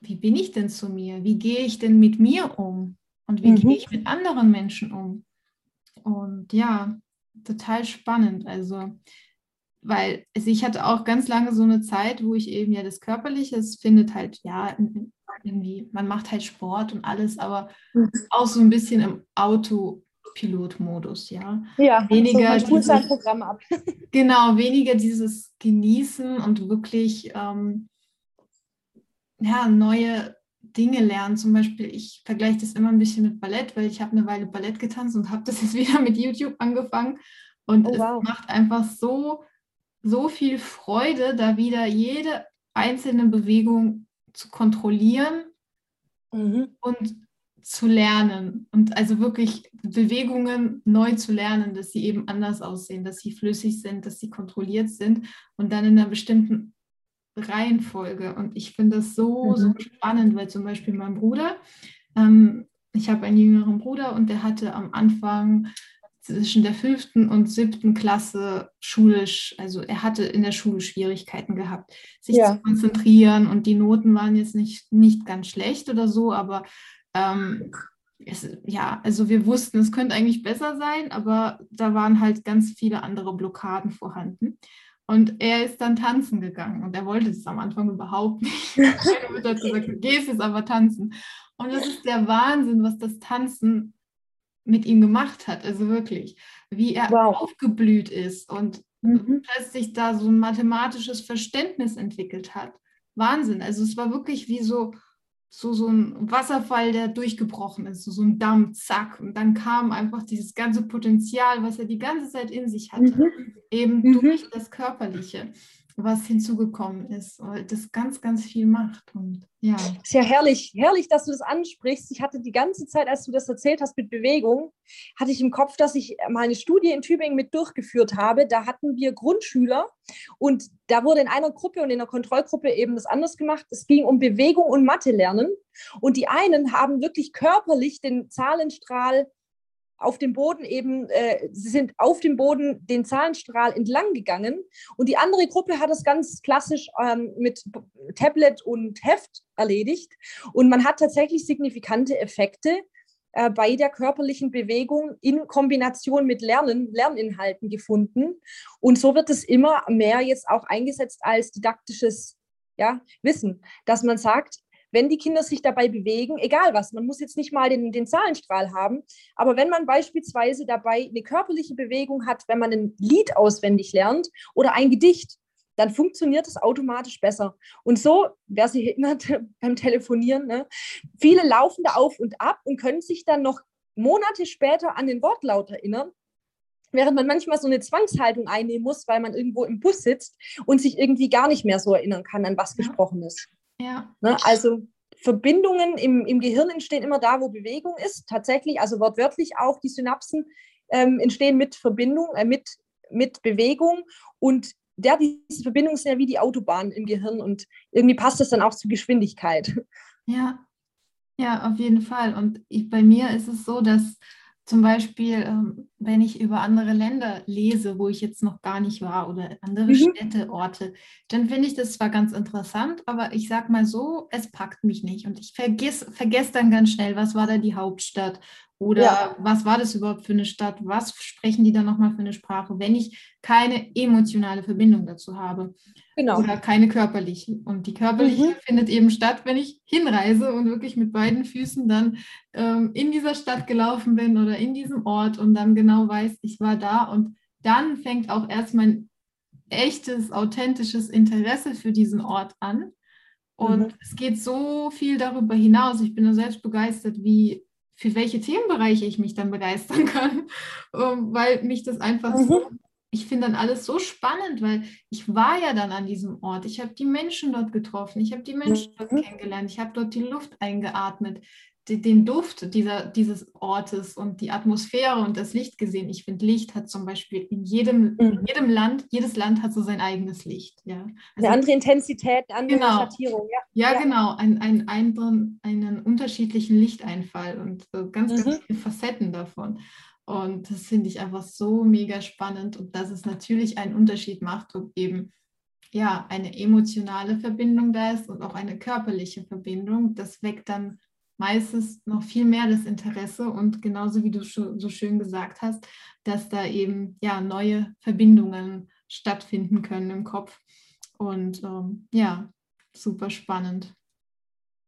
wie bin ich denn zu mir? Wie gehe ich denn mit mir um? Und wie mhm. gehe ich mit anderen Menschen um? Und ja, total spannend. Also, weil also ich hatte auch ganz lange so eine Zeit, wo ich eben ja das Körperliche, es findet halt ja irgendwie, man macht halt Sport und alles, aber mhm. auch so ein bisschen im Autopilot-Modus, ja. Ja, weniger so dieses, Programm ab. genau, weniger dieses Genießen und wirklich ähm, ja, neue Dinge lernen. Zum Beispiel, ich vergleiche das immer ein bisschen mit Ballett, weil ich habe eine Weile Ballett getanzt und habe das jetzt wieder mit YouTube angefangen. Und oh, wow. es macht einfach so, so viel Freude, da wieder jede einzelne Bewegung zu kontrollieren mhm. und zu lernen und also wirklich Bewegungen neu zu lernen, dass sie eben anders aussehen, dass sie flüssig sind, dass sie kontrolliert sind und dann in einer bestimmten Reihenfolge. Und ich finde das so, mhm. so spannend, weil zum Beispiel mein Bruder, ähm, ich habe einen jüngeren Bruder und der hatte am Anfang zwischen der fünften und siebten Klasse schulisch, also er hatte in der Schule Schwierigkeiten gehabt, sich ja. zu konzentrieren und die Noten waren jetzt nicht, nicht ganz schlecht oder so, aber ähm, es, ja, also wir wussten, es könnte eigentlich besser sein, aber da waren halt ganz viele andere Blockaden vorhanden. Und er ist dann tanzen gegangen und er wollte es am Anfang überhaupt nicht. Meine Mutter hat gesagt, du gehst jetzt aber tanzen. Und das ist der Wahnsinn, was das Tanzen mit ihm gemacht hat. Also wirklich, wie er wow. aufgeblüht ist und mhm. plötzlich da so ein mathematisches Verständnis entwickelt hat. Wahnsinn. Also es war wirklich wie so, so, so ein Wasserfall, der durchgebrochen ist, so, so ein Damm, zack. Und dann kam einfach dieses ganze Potenzial, was er die ganze Zeit in sich hatte, mhm. eben mhm. durch das Körperliche was hinzugekommen ist, weil das ganz, ganz viel macht. Und ja. Ist ja herrlich, herrlich, dass du das ansprichst. Ich hatte die ganze Zeit, als du das erzählt hast mit Bewegung, hatte ich im Kopf, dass ich meine Studie in Tübingen mit durchgeführt habe. Da hatten wir Grundschüler und da wurde in einer Gruppe und in der Kontrollgruppe eben das anders gemacht. Es ging um Bewegung und Mathe lernen. Und die einen haben wirklich körperlich den Zahlenstrahl auf dem Boden eben, äh, sie sind auf dem Boden den Zahlenstrahl entlang gegangen und die andere Gruppe hat das ganz klassisch ähm, mit Tablet und Heft erledigt. Und man hat tatsächlich signifikante Effekte äh, bei der körperlichen Bewegung in Kombination mit Lernen, Lerninhalten gefunden. Und so wird es immer mehr jetzt auch eingesetzt als didaktisches ja, Wissen, dass man sagt, wenn die Kinder sich dabei bewegen, egal was, man muss jetzt nicht mal den, den Zahlenstrahl haben, aber wenn man beispielsweise dabei eine körperliche Bewegung hat, wenn man ein Lied auswendig lernt oder ein Gedicht, dann funktioniert es automatisch besser. Und so, wer sich erinnert beim Telefonieren, ne, viele laufen da auf und ab und können sich dann noch Monate später an den Wortlaut erinnern, während man manchmal so eine Zwangshaltung einnehmen muss, weil man irgendwo im Bus sitzt und sich irgendwie gar nicht mehr so erinnern kann, an was ja. gesprochen ist. Ja. Ne? Also Verbindungen im, im Gehirn entstehen immer da, wo Bewegung ist. Tatsächlich, also wortwörtlich auch die Synapsen ähm, entstehen mit Verbindung, äh, mit, mit Bewegung. Und der, diese Verbindungen sind ja wie die Autobahn im Gehirn und irgendwie passt das dann auch zur Geschwindigkeit. Ja, ja, auf jeden Fall. Und ich, bei mir ist es so, dass zum Beispiel, ähm, wenn ich über andere Länder lese, wo ich jetzt noch gar nicht war oder andere mhm. Städte, Orte, dann finde ich das zwar ganz interessant, aber ich sage mal so, es packt mich nicht. Und ich vergesse vergess dann ganz schnell, was war da die Hauptstadt oder ja. was war das überhaupt für eine Stadt? Was sprechen die da nochmal für eine Sprache, wenn ich keine emotionale Verbindung dazu habe? Genau. Oder keine körperliche. Und die körperliche mhm. findet eben statt, wenn ich hinreise und wirklich mit beiden Füßen dann ähm, in dieser Stadt gelaufen bin oder in diesem Ort und dann genau weiß, ich war da. Und dann fängt auch erst mein echtes, authentisches Interesse für diesen Ort an. Und mhm. es geht so viel darüber hinaus. Ich bin da selbst begeistert, wie für welche Themenbereiche ich mich dann begeistern kann, weil mich das einfach mhm. so, ich finde dann alles so spannend, weil ich war ja dann an diesem Ort, ich habe die Menschen dort getroffen, ich habe die Menschen mhm. dort kennengelernt, ich habe dort die Luft eingeatmet, den Duft dieser, dieses Ortes und die Atmosphäre und das Licht gesehen. Ich finde, Licht hat zum Beispiel in jedem, in mhm. jedem Land, jedes Land hat so sein eigenes Licht. Ja. Also, eine andere Intensität, eine andere genau. Schattierung. Ja, ja, ja. genau, ein, ein, ein, einen unterschiedlichen Lichteinfall und so ganz, mhm. ganz viele Facetten davon. Und das finde ich einfach so mega spannend und dass es natürlich einen Unterschied macht, ob eben ja eine emotionale Verbindung da ist und auch eine körperliche Verbindung. Das weckt dann meistens noch viel mehr das Interesse und genauso wie du so schön gesagt hast, dass da eben ja neue Verbindungen stattfinden können im Kopf. Und ähm, ja, super spannend.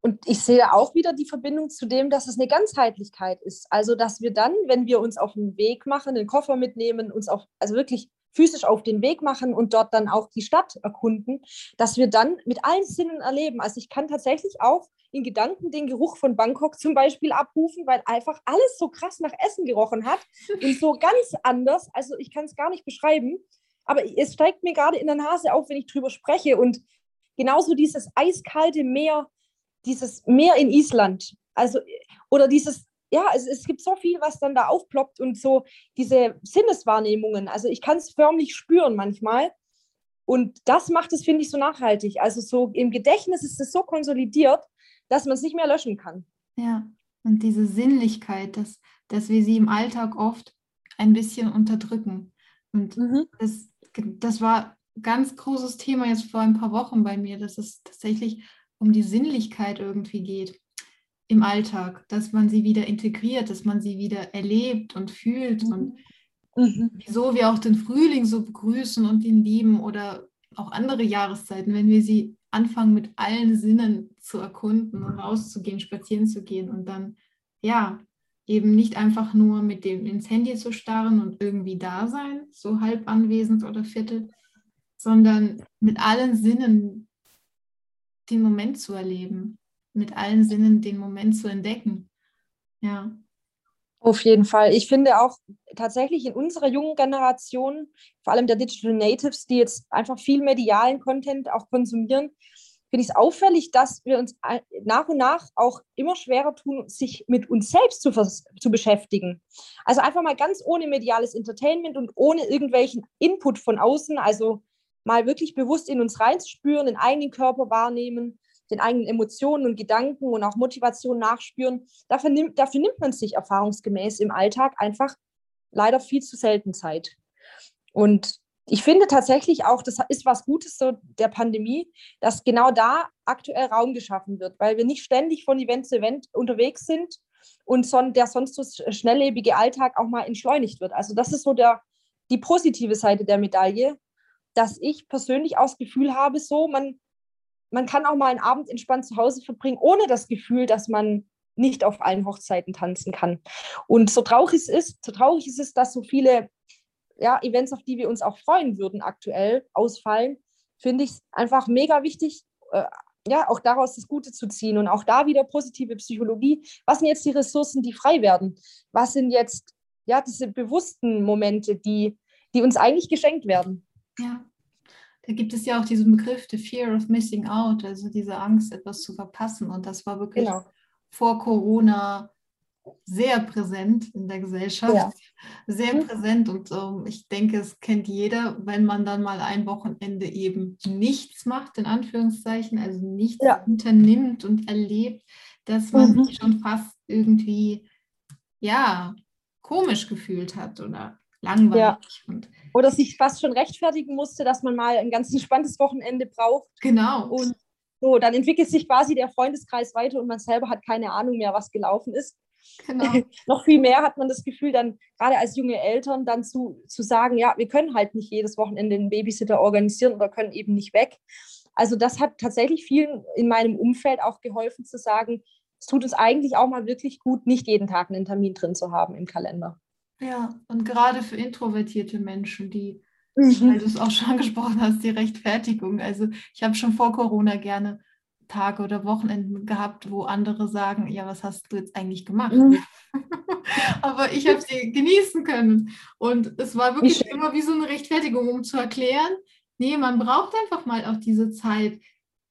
Und ich sehe auch wieder die Verbindung zu dem, dass es eine Ganzheitlichkeit ist. Also, dass wir dann, wenn wir uns auf den Weg machen, den Koffer mitnehmen, uns auch, also wirklich physisch auf den Weg machen und dort dann auch die Stadt erkunden, dass wir dann mit allen Sinnen erleben. Also ich kann tatsächlich auch in Gedanken den Geruch von Bangkok zum Beispiel abrufen, weil einfach alles so krass nach Essen gerochen hat und so ganz anders. Also ich kann es gar nicht beschreiben, aber es steigt mir gerade in der Nase auf, wenn ich drüber spreche. Und genauso dieses eiskalte Meer, dieses Meer in Island, also oder dieses ja, es, es gibt so viel, was dann da aufploppt und so diese Sinneswahrnehmungen. Also ich kann es förmlich spüren manchmal. Und das macht es, finde ich, so nachhaltig. Also so im Gedächtnis ist es so konsolidiert, dass man es nicht mehr löschen kann. Ja, und diese Sinnlichkeit, dass, dass wir sie im Alltag oft ein bisschen unterdrücken. Und mhm. das, das war ein ganz großes Thema jetzt vor ein paar Wochen bei mir, dass es tatsächlich um die Sinnlichkeit irgendwie geht im Alltag, dass man sie wieder integriert, dass man sie wieder erlebt und fühlt. Mhm. Und mhm. wieso wir auch den Frühling so begrüßen und ihn lieben oder auch andere Jahreszeiten, wenn wir sie anfangen mit allen Sinnen zu erkunden und rauszugehen, spazieren zu gehen und dann, ja, eben nicht einfach nur mit dem ins Handy zu starren und irgendwie da sein, so halb anwesend oder viertel, sondern mit allen Sinnen den Moment zu erleben, mit allen Sinnen den Moment zu entdecken. Ja. Auf jeden Fall. Ich finde auch tatsächlich in unserer jungen Generation, vor allem der Digital Natives, die jetzt einfach viel medialen Content auch konsumieren, finde ich es auffällig, dass wir uns nach und nach auch immer schwerer tun, sich mit uns selbst zu, zu beschäftigen. Also einfach mal ganz ohne mediales Entertainment und ohne irgendwelchen Input von außen, also mal wirklich bewusst in uns reinspüren, den eigenen Körper wahrnehmen, den eigenen Emotionen und Gedanken und auch Motivation nachspüren. Dafür nimmt, dafür nimmt man sich erfahrungsgemäß im Alltag einfach leider viel zu selten Zeit. Und ich finde tatsächlich auch, das ist was Gutes so der Pandemie, dass genau da aktuell Raum geschaffen wird, weil wir nicht ständig von Event zu Event unterwegs sind und son der sonst so schnelllebige Alltag auch mal entschleunigt wird. Also das ist so der, die positive Seite der Medaille, dass ich persönlich auch das Gefühl habe, so man, man kann auch mal einen Abend entspannt zu Hause verbringen, ohne das Gefühl, dass man nicht auf allen Hochzeiten tanzen kann. Und so traurig es ist, so traurig ist es, dass so viele ja, Events, auf die wir uns auch freuen würden, aktuell ausfallen, finde ich es einfach mega wichtig, äh, ja, auch daraus das Gute zu ziehen und auch da wieder positive Psychologie. Was sind jetzt die Ressourcen, die frei werden? Was sind jetzt ja diese bewussten Momente, die, die uns eigentlich geschenkt werden? Ja, da gibt es ja auch diesen Begriff, the fear of missing out, also diese Angst, etwas zu verpassen. Und das war wirklich genau. vor Corona sehr präsent in der Gesellschaft, ja. sehr mhm. präsent und ähm, ich denke, es kennt jeder, wenn man dann mal ein Wochenende eben nichts macht, in Anführungszeichen, also nichts ja. unternimmt und erlebt, dass man mhm. sich schon fast irgendwie, ja, komisch gefühlt hat oder langweilig. Ja. Und oder sich fast schon rechtfertigen musste, dass man mal ein ganz entspanntes Wochenende braucht. Genau. Und so, dann entwickelt sich quasi der Freundeskreis weiter und man selber hat keine Ahnung mehr, was gelaufen ist. Genau. noch viel mehr hat man das Gefühl, dann gerade als junge Eltern dann zu, zu sagen, ja, wir können halt nicht jedes Wochenende einen Babysitter organisieren oder können eben nicht weg. Also das hat tatsächlich vielen in meinem Umfeld auch geholfen zu sagen, es tut uns eigentlich auch mal wirklich gut, nicht jeden Tag einen Termin drin zu haben im Kalender. Ja, und gerade für introvertierte Menschen, die, mhm. weil du es auch schon angesprochen hast, die Rechtfertigung. Also ich habe schon vor Corona gerne Tage oder Wochenenden gehabt, wo andere sagen, ja, was hast du jetzt eigentlich gemacht? Mhm. Aber ich habe sie genießen können. Und es war wirklich immer wie so eine Rechtfertigung, um zu erklären, nee, man braucht einfach mal auch diese Zeit,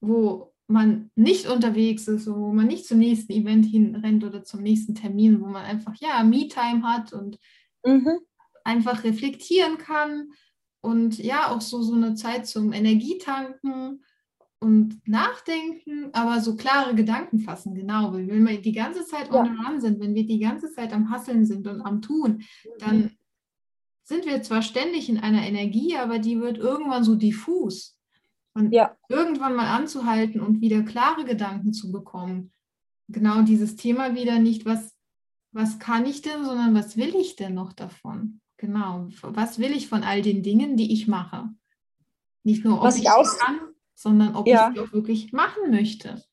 wo man nicht unterwegs ist, wo man nicht zum nächsten Event hinrennt oder zum nächsten Termin, wo man einfach, ja, Me-Time hat und mhm. einfach reflektieren kann und ja, auch so, so eine Zeit zum Energietanken und nachdenken, aber so klare Gedanken fassen, genau. Weil wenn wir die ganze Zeit ja. on run sind, wenn wir die ganze Zeit am Hasseln sind und am Tun, dann mhm. sind wir zwar ständig in einer Energie, aber die wird irgendwann so diffus. Und ja. irgendwann mal anzuhalten und wieder klare Gedanken zu bekommen. Genau dieses Thema wieder nicht, was, was kann ich denn, sondern was will ich denn noch davon? Genau, was will ich von all den Dingen, die ich mache? Nicht nur, ob was ich, ich kann, sondern ob ja. ich sie auch wirklich machen möchte.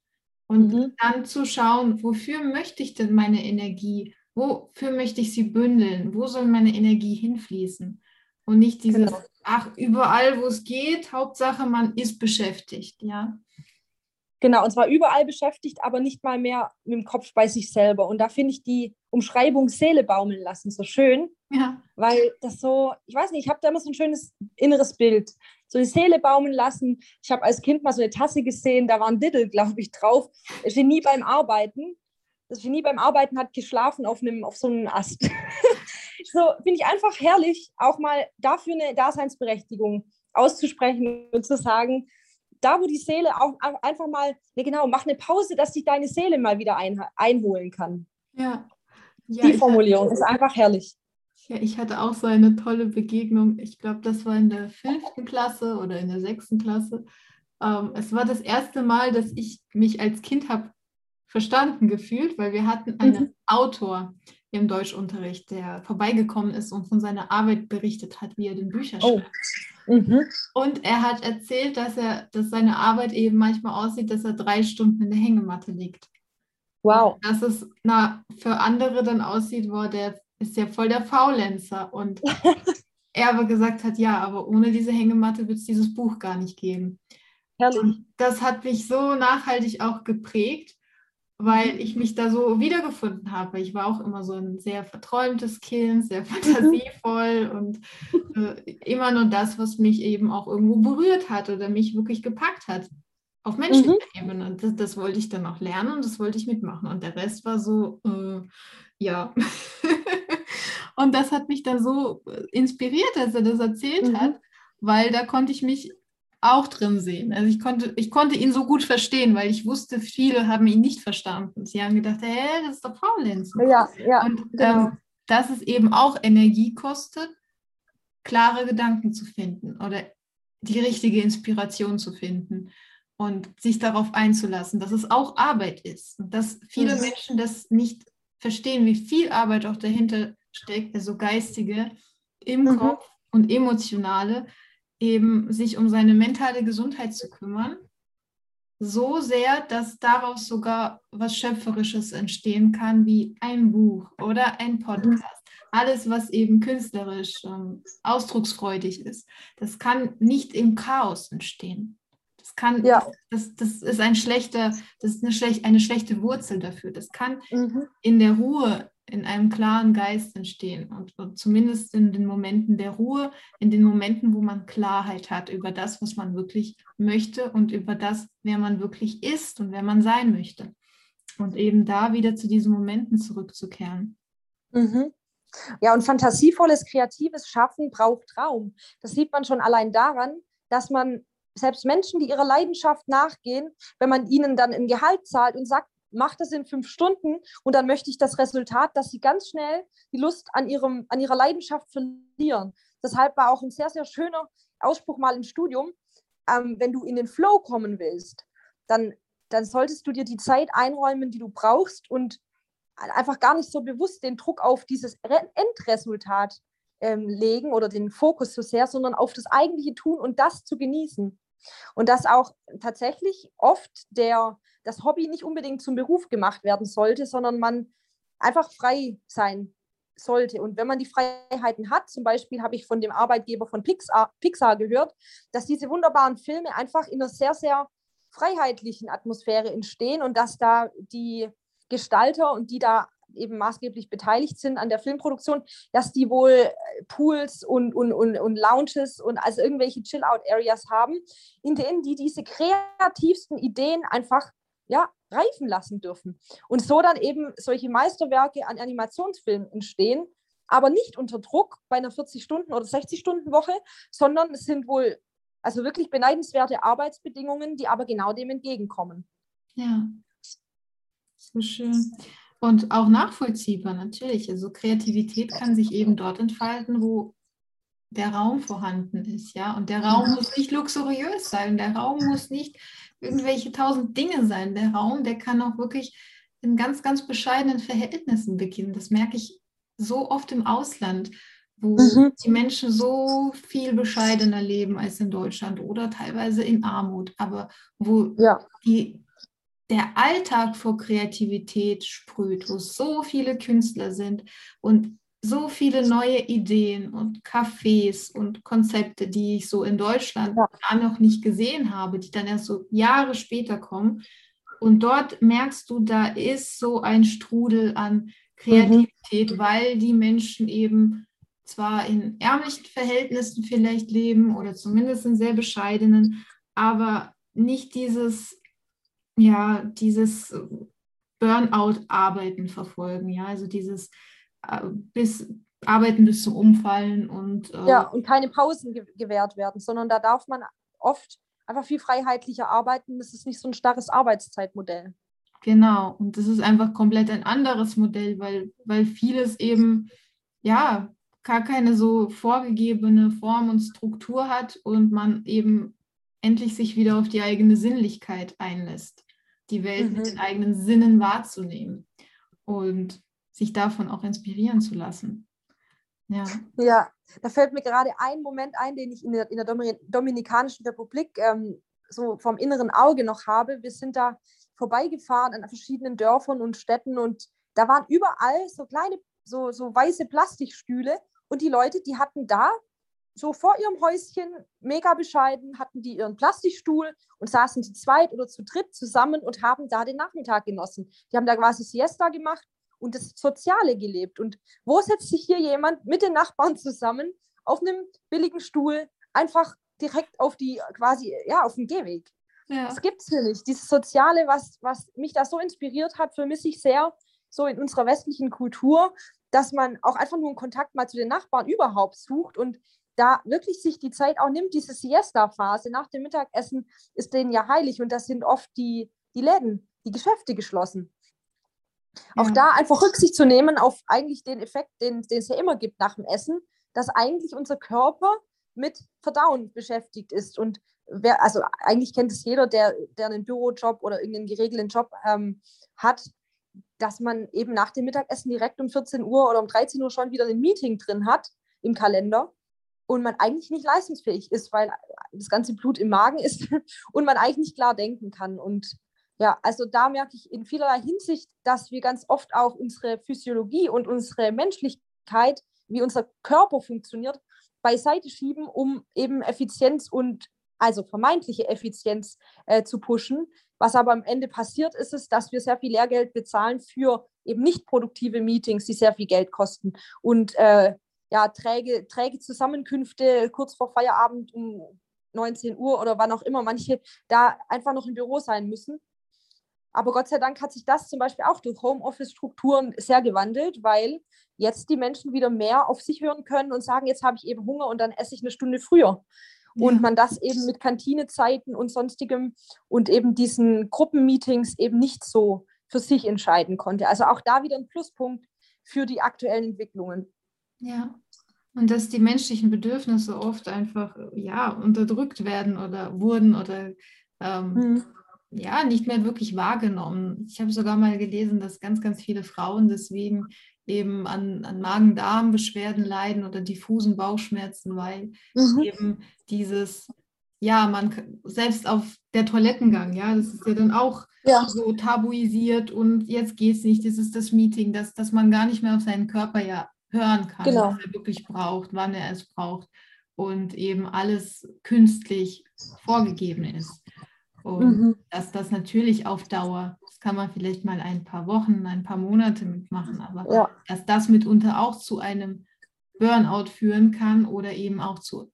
Und mhm. dann zu schauen, wofür möchte ich denn meine Energie, wofür möchte ich sie bündeln, wo soll meine Energie hinfließen? Und nicht dieses, genau. Ach, überall, wo es geht, Hauptsache, man ist beschäftigt, ja. Genau, und zwar überall beschäftigt, aber nicht mal mehr mit dem Kopf bei sich selber. Und da finde ich die Umschreibung Seele baumeln lassen so schön, ja. weil das so, ich weiß nicht, ich habe da immer so ein schönes inneres Bild so die Seele baumeln lassen. Ich habe als Kind mal so eine Tasse gesehen, da war ein Diddle, glaube ich, drauf. Genie beim Arbeiten. Das Genie beim Arbeiten hat geschlafen auf, einem, auf so einem Ast. so finde ich einfach herrlich, auch mal dafür eine Daseinsberechtigung auszusprechen und zu sagen, da wo die Seele auch einfach mal, ne, genau, mach eine Pause, dass sich deine Seele mal wieder ein, einholen kann. Ja. ja die Formulierung ist einfach herrlich. Ja, ich hatte auch so eine tolle Begegnung. Ich glaube, das war in der fünften Klasse oder in der sechsten Klasse. Ähm, es war das erste Mal, dass ich mich als Kind habe verstanden gefühlt, weil wir hatten einen mhm. Autor, im Deutschunterricht, der vorbeigekommen ist und von seiner Arbeit berichtet hat, wie er den Bücher Oh. schreibt. Mhm. Und er hat erzählt, dass er, dass seine Arbeit eben manchmal aussieht, dass er drei Stunden in der Hängematte liegt. Wow. Dass es na, für andere dann aussieht, boah, der ist ja voll der Faulenzer. Und er aber gesagt hat, ja, aber ohne diese Hängematte wird es dieses Buch gar nicht geben. Herrlich. Und das hat mich so nachhaltig auch geprägt, weil ich mich da so wiedergefunden habe. Ich war auch immer so ein sehr verträumtes Kind, sehr fantasievoll und äh, immer nur das, was mich eben auch irgendwo berührt hat oder mich wirklich gepackt hat. Auf menschlicher Ebene. Und Das, das wollte ich dann auch lernen und das wollte ich mitmachen. Und der Rest war so, äh, ja. und das hat mich dann so äh, inspiriert, als er das erzählt Mhm. hat, weil da konnte ich mich auch drin sehen. Also ich konnte, ich konnte ihn so gut verstehen, weil ich wusste, viele haben ihn nicht verstanden. Sie haben gedacht, hä, das ist doch Faulenzen. Ja, ja. Und genau. ähm, dass es eben auch Energie kostet, klare Gedanken zu finden oder die richtige Inspiration zu finden und sich darauf einzulassen, dass es auch Arbeit ist und dass viele Mhm. Menschen das nicht verstehen, wie viel Arbeit auch dahinter steckt, also geistige im Mhm. Kopf und emotionale, eben sich um seine mentale Gesundheit zu kümmern, so sehr, dass daraus sogar was Schöpferisches entstehen kann, wie ein Buch oder ein Podcast. Alles, was eben künstlerisch, ähm, ausdrucksfreudig ist, das kann nicht im Chaos entstehen. Das kann, Ja. das, das ist ein schlechter, das ist eine, schlech, eine schlechte Wurzel dafür. Das kann Mhm. in der Ruhe, in einem klaren Geist entstehen und, und zumindest in den Momenten der Ruhe, in den Momenten, wo man Klarheit hat über das, was man wirklich möchte und über das, wer man wirklich ist und wer man sein möchte. Und eben da wieder zu diesen Momenten zurückzukehren. Mhm. Ja, und fantasievolles, kreatives Schaffen braucht Raum. Das sieht man schon allein daran, dass man selbst Menschen, die ihrer Leidenschaft nachgehen, wenn man ihnen dann ein Gehalt zahlt und sagt, mach das in fünf Stunden und dann möchte ich das Resultat, dass sie ganz schnell die Lust an, ihrem, an ihrer Leidenschaft verlieren. Deshalb war auch ein sehr, sehr schöner Ausspruch mal im Studium, ähm, wenn du in den Flow kommen willst, dann, dann solltest du dir die Zeit einräumen, die du brauchst und einfach gar nicht so bewusst den Druck auf dieses Re Endresultat ähm, legen oder den Fokus so sehr, sondern auf das eigentliche Tun und das zu genießen. Und dass auch tatsächlich oft der, das Hobby nicht unbedingt zum Beruf gemacht werden sollte, sondern man einfach frei sein sollte. Und wenn man die Freiheiten hat, zum Beispiel habe ich von dem Arbeitgeber von Pixar, Pixar gehört, dass diese wunderbaren Filme einfach in einer sehr, sehr freiheitlichen Atmosphäre entstehen und dass da die Gestalter und die da eben maßgeblich beteiligt sind an der Filmproduktion, dass die wohl äh, Pools und, und, und, und Lounges und also irgendwelche Chill-Out-Areas haben, in denen die diese kreativsten Ideen einfach ja, reifen lassen dürfen. Und so dann eben solche Meisterwerke an Animationsfilmen entstehen, aber nicht unter Druck bei einer 40-Stunden- oder 60-Stunden-Woche, sondern es sind wohl also wirklich beneidenswerte Arbeitsbedingungen, die aber genau dem entgegenkommen. Ja, so schön. Und auch nachvollziehbar natürlich. Also Kreativität kann sich eben dort entfalten, wo der Raum vorhanden ist, ja. Und der Raum muss nicht luxuriös sein. Der Raum muss nicht irgendwelche tausend Dinge sein. Der Raum, der kann auch wirklich in ganz, ganz bescheidenen Verhältnissen beginnen. Das merke ich so oft im Ausland, wo Mhm. die Menschen so viel bescheidener leben als in Deutschland oder teilweise in Armut, aber wo Ja. die, der Alltag vor Kreativität sprüht, wo so viele Künstler sind und so viele neue Ideen und Cafés und Konzepte, die ich so in Deutschland Ja. gar noch nicht gesehen habe, die dann erst so Jahre später kommen. Und dort merkst du, da ist so ein Strudel an Kreativität, weil die Menschen eben zwar in ärmlichen Verhältnissen vielleicht leben oder zumindest in sehr bescheidenen, aber nicht dieses, ja, dieses Burnout-Arbeiten verfolgen, ja, also dieses bis Arbeiten bis zum Umfallen und äh, Ja, und keine Pausen ge gewährt werden, sondern da darf man oft einfach viel freiheitlicher arbeiten. Das ist nicht so ein starres Arbeitszeitmodell. Genau, und das ist einfach komplett ein anderes Modell, weil, weil vieles eben, ja, gar keine so vorgegebene Form und Struktur hat und man eben endlich sich wieder auf die eigene Sinnlichkeit einlässt, die Welt mit Mhm. den eigenen Sinnen wahrzunehmen. Und sich davon auch inspirieren zu lassen. Ja. ja, da fällt mir gerade ein Moment ein, den ich in der, in der Dominikanischen Republik ähm, so vom inneren Auge noch habe. Wir sind da vorbeigefahren an verschiedenen Dörfern und Städten und da waren überall so kleine, so, so weiße Plastikstühle und die Leute, die hatten da so vor ihrem Häuschen, mega bescheiden, hatten die ihren Plastikstuhl und saßen zu zweit oder zu dritt zusammen und haben da den Nachmittag genossen. Die haben da quasi Siesta gemacht und das Soziale gelebt. Und wo setzt sich hier jemand mit den Nachbarn zusammen auf einem billigen Stuhl, einfach direkt auf die, quasi, ja, auf den Gehweg? Ja. Das gibt es hier nicht. Dieses Soziale, was, was mich da so inspiriert hat, vermisse ich sehr so in unserer westlichen Kultur, dass man auch einfach nur einen Kontakt mal zu den Nachbarn überhaupt sucht und da wirklich sich die Zeit auch nimmt, diese Siesta-Phase nach dem Mittagessen ist denen ja heilig und das sind oft die, die Läden, die Geschäfte geschlossen. Ja. Auch da einfach Rücksicht zu nehmen auf eigentlich den Effekt, den, den es ja immer gibt nach dem Essen, dass eigentlich unser Körper mit Verdauen beschäftigt ist. Und wer, also eigentlich kennt es jeder, der, der einen Bürojob oder irgendeinen geregelten Job ähm, hat, dass man eben nach dem Mittagessen direkt um 14 Uhr oder um 13 Uhr schon wieder ein Meeting drin hat im Kalender und man eigentlich nicht leistungsfähig ist, weil das ganze Blut im Magen ist und man eigentlich nicht klar denken kann. Und ja, also da merke ich in vielerlei Hinsicht, dass wir ganz oft auch unsere Physiologie und unsere Menschlichkeit, wie unser Körper funktioniert, beiseite schieben, um eben Effizienz und also vermeintliche Effizienz äh, zu pushen. Was aber am Ende passiert, ist es, dass wir sehr viel Lehrgeld bezahlen für eben nicht produktive Meetings, die sehr viel Geld kosten. Und äh, ja, träge, träge Zusammenkünfte kurz vor Feierabend um 19 Uhr oder wann auch immer manche da einfach noch im Büro sein müssen. Aber Gott sei Dank hat sich das zum Beispiel auch durch Homeoffice-Strukturen sehr gewandelt, weil jetzt die Menschen wieder mehr auf sich hören können und sagen, jetzt habe ich eben Hunger und dann esse ich eine Stunde früher. Ja. Und man das eben mit Kantinezeiten und sonstigem und eben diesen Gruppenmeetings eben nicht so für sich entscheiden konnte. Also auch da wieder ein Pluspunkt für die aktuellen Entwicklungen. Ja. Und dass die menschlichen Bedürfnisse oft einfach ja, unterdrückt werden oder wurden oder ähm, mhm. Ja, nicht mehr wirklich wahrgenommen. Ich habe sogar mal gelesen, dass ganz, ganz viele Frauen deswegen eben an, an Magen-Darm-Beschwerden leiden oder diffusen Bauchschmerzen, weil mhm. eben dieses, ja, man selbst auf der Toilettengang, ja, das ist ja dann auch ja. so tabuisiert und jetzt geht es nicht, das ist das Meeting, dass, dass man gar nicht mehr auf seinen Körper ja hören kann, genau. was er wirklich braucht, wann er es braucht und eben alles künstlich vorgegeben ist. Und mhm. dass das natürlich auf Dauer, das kann man vielleicht mal ein paar Wochen, ein paar Monate mitmachen, aber ja. dass das mitunter auch zu einem Burnout führen kann oder eben auch zu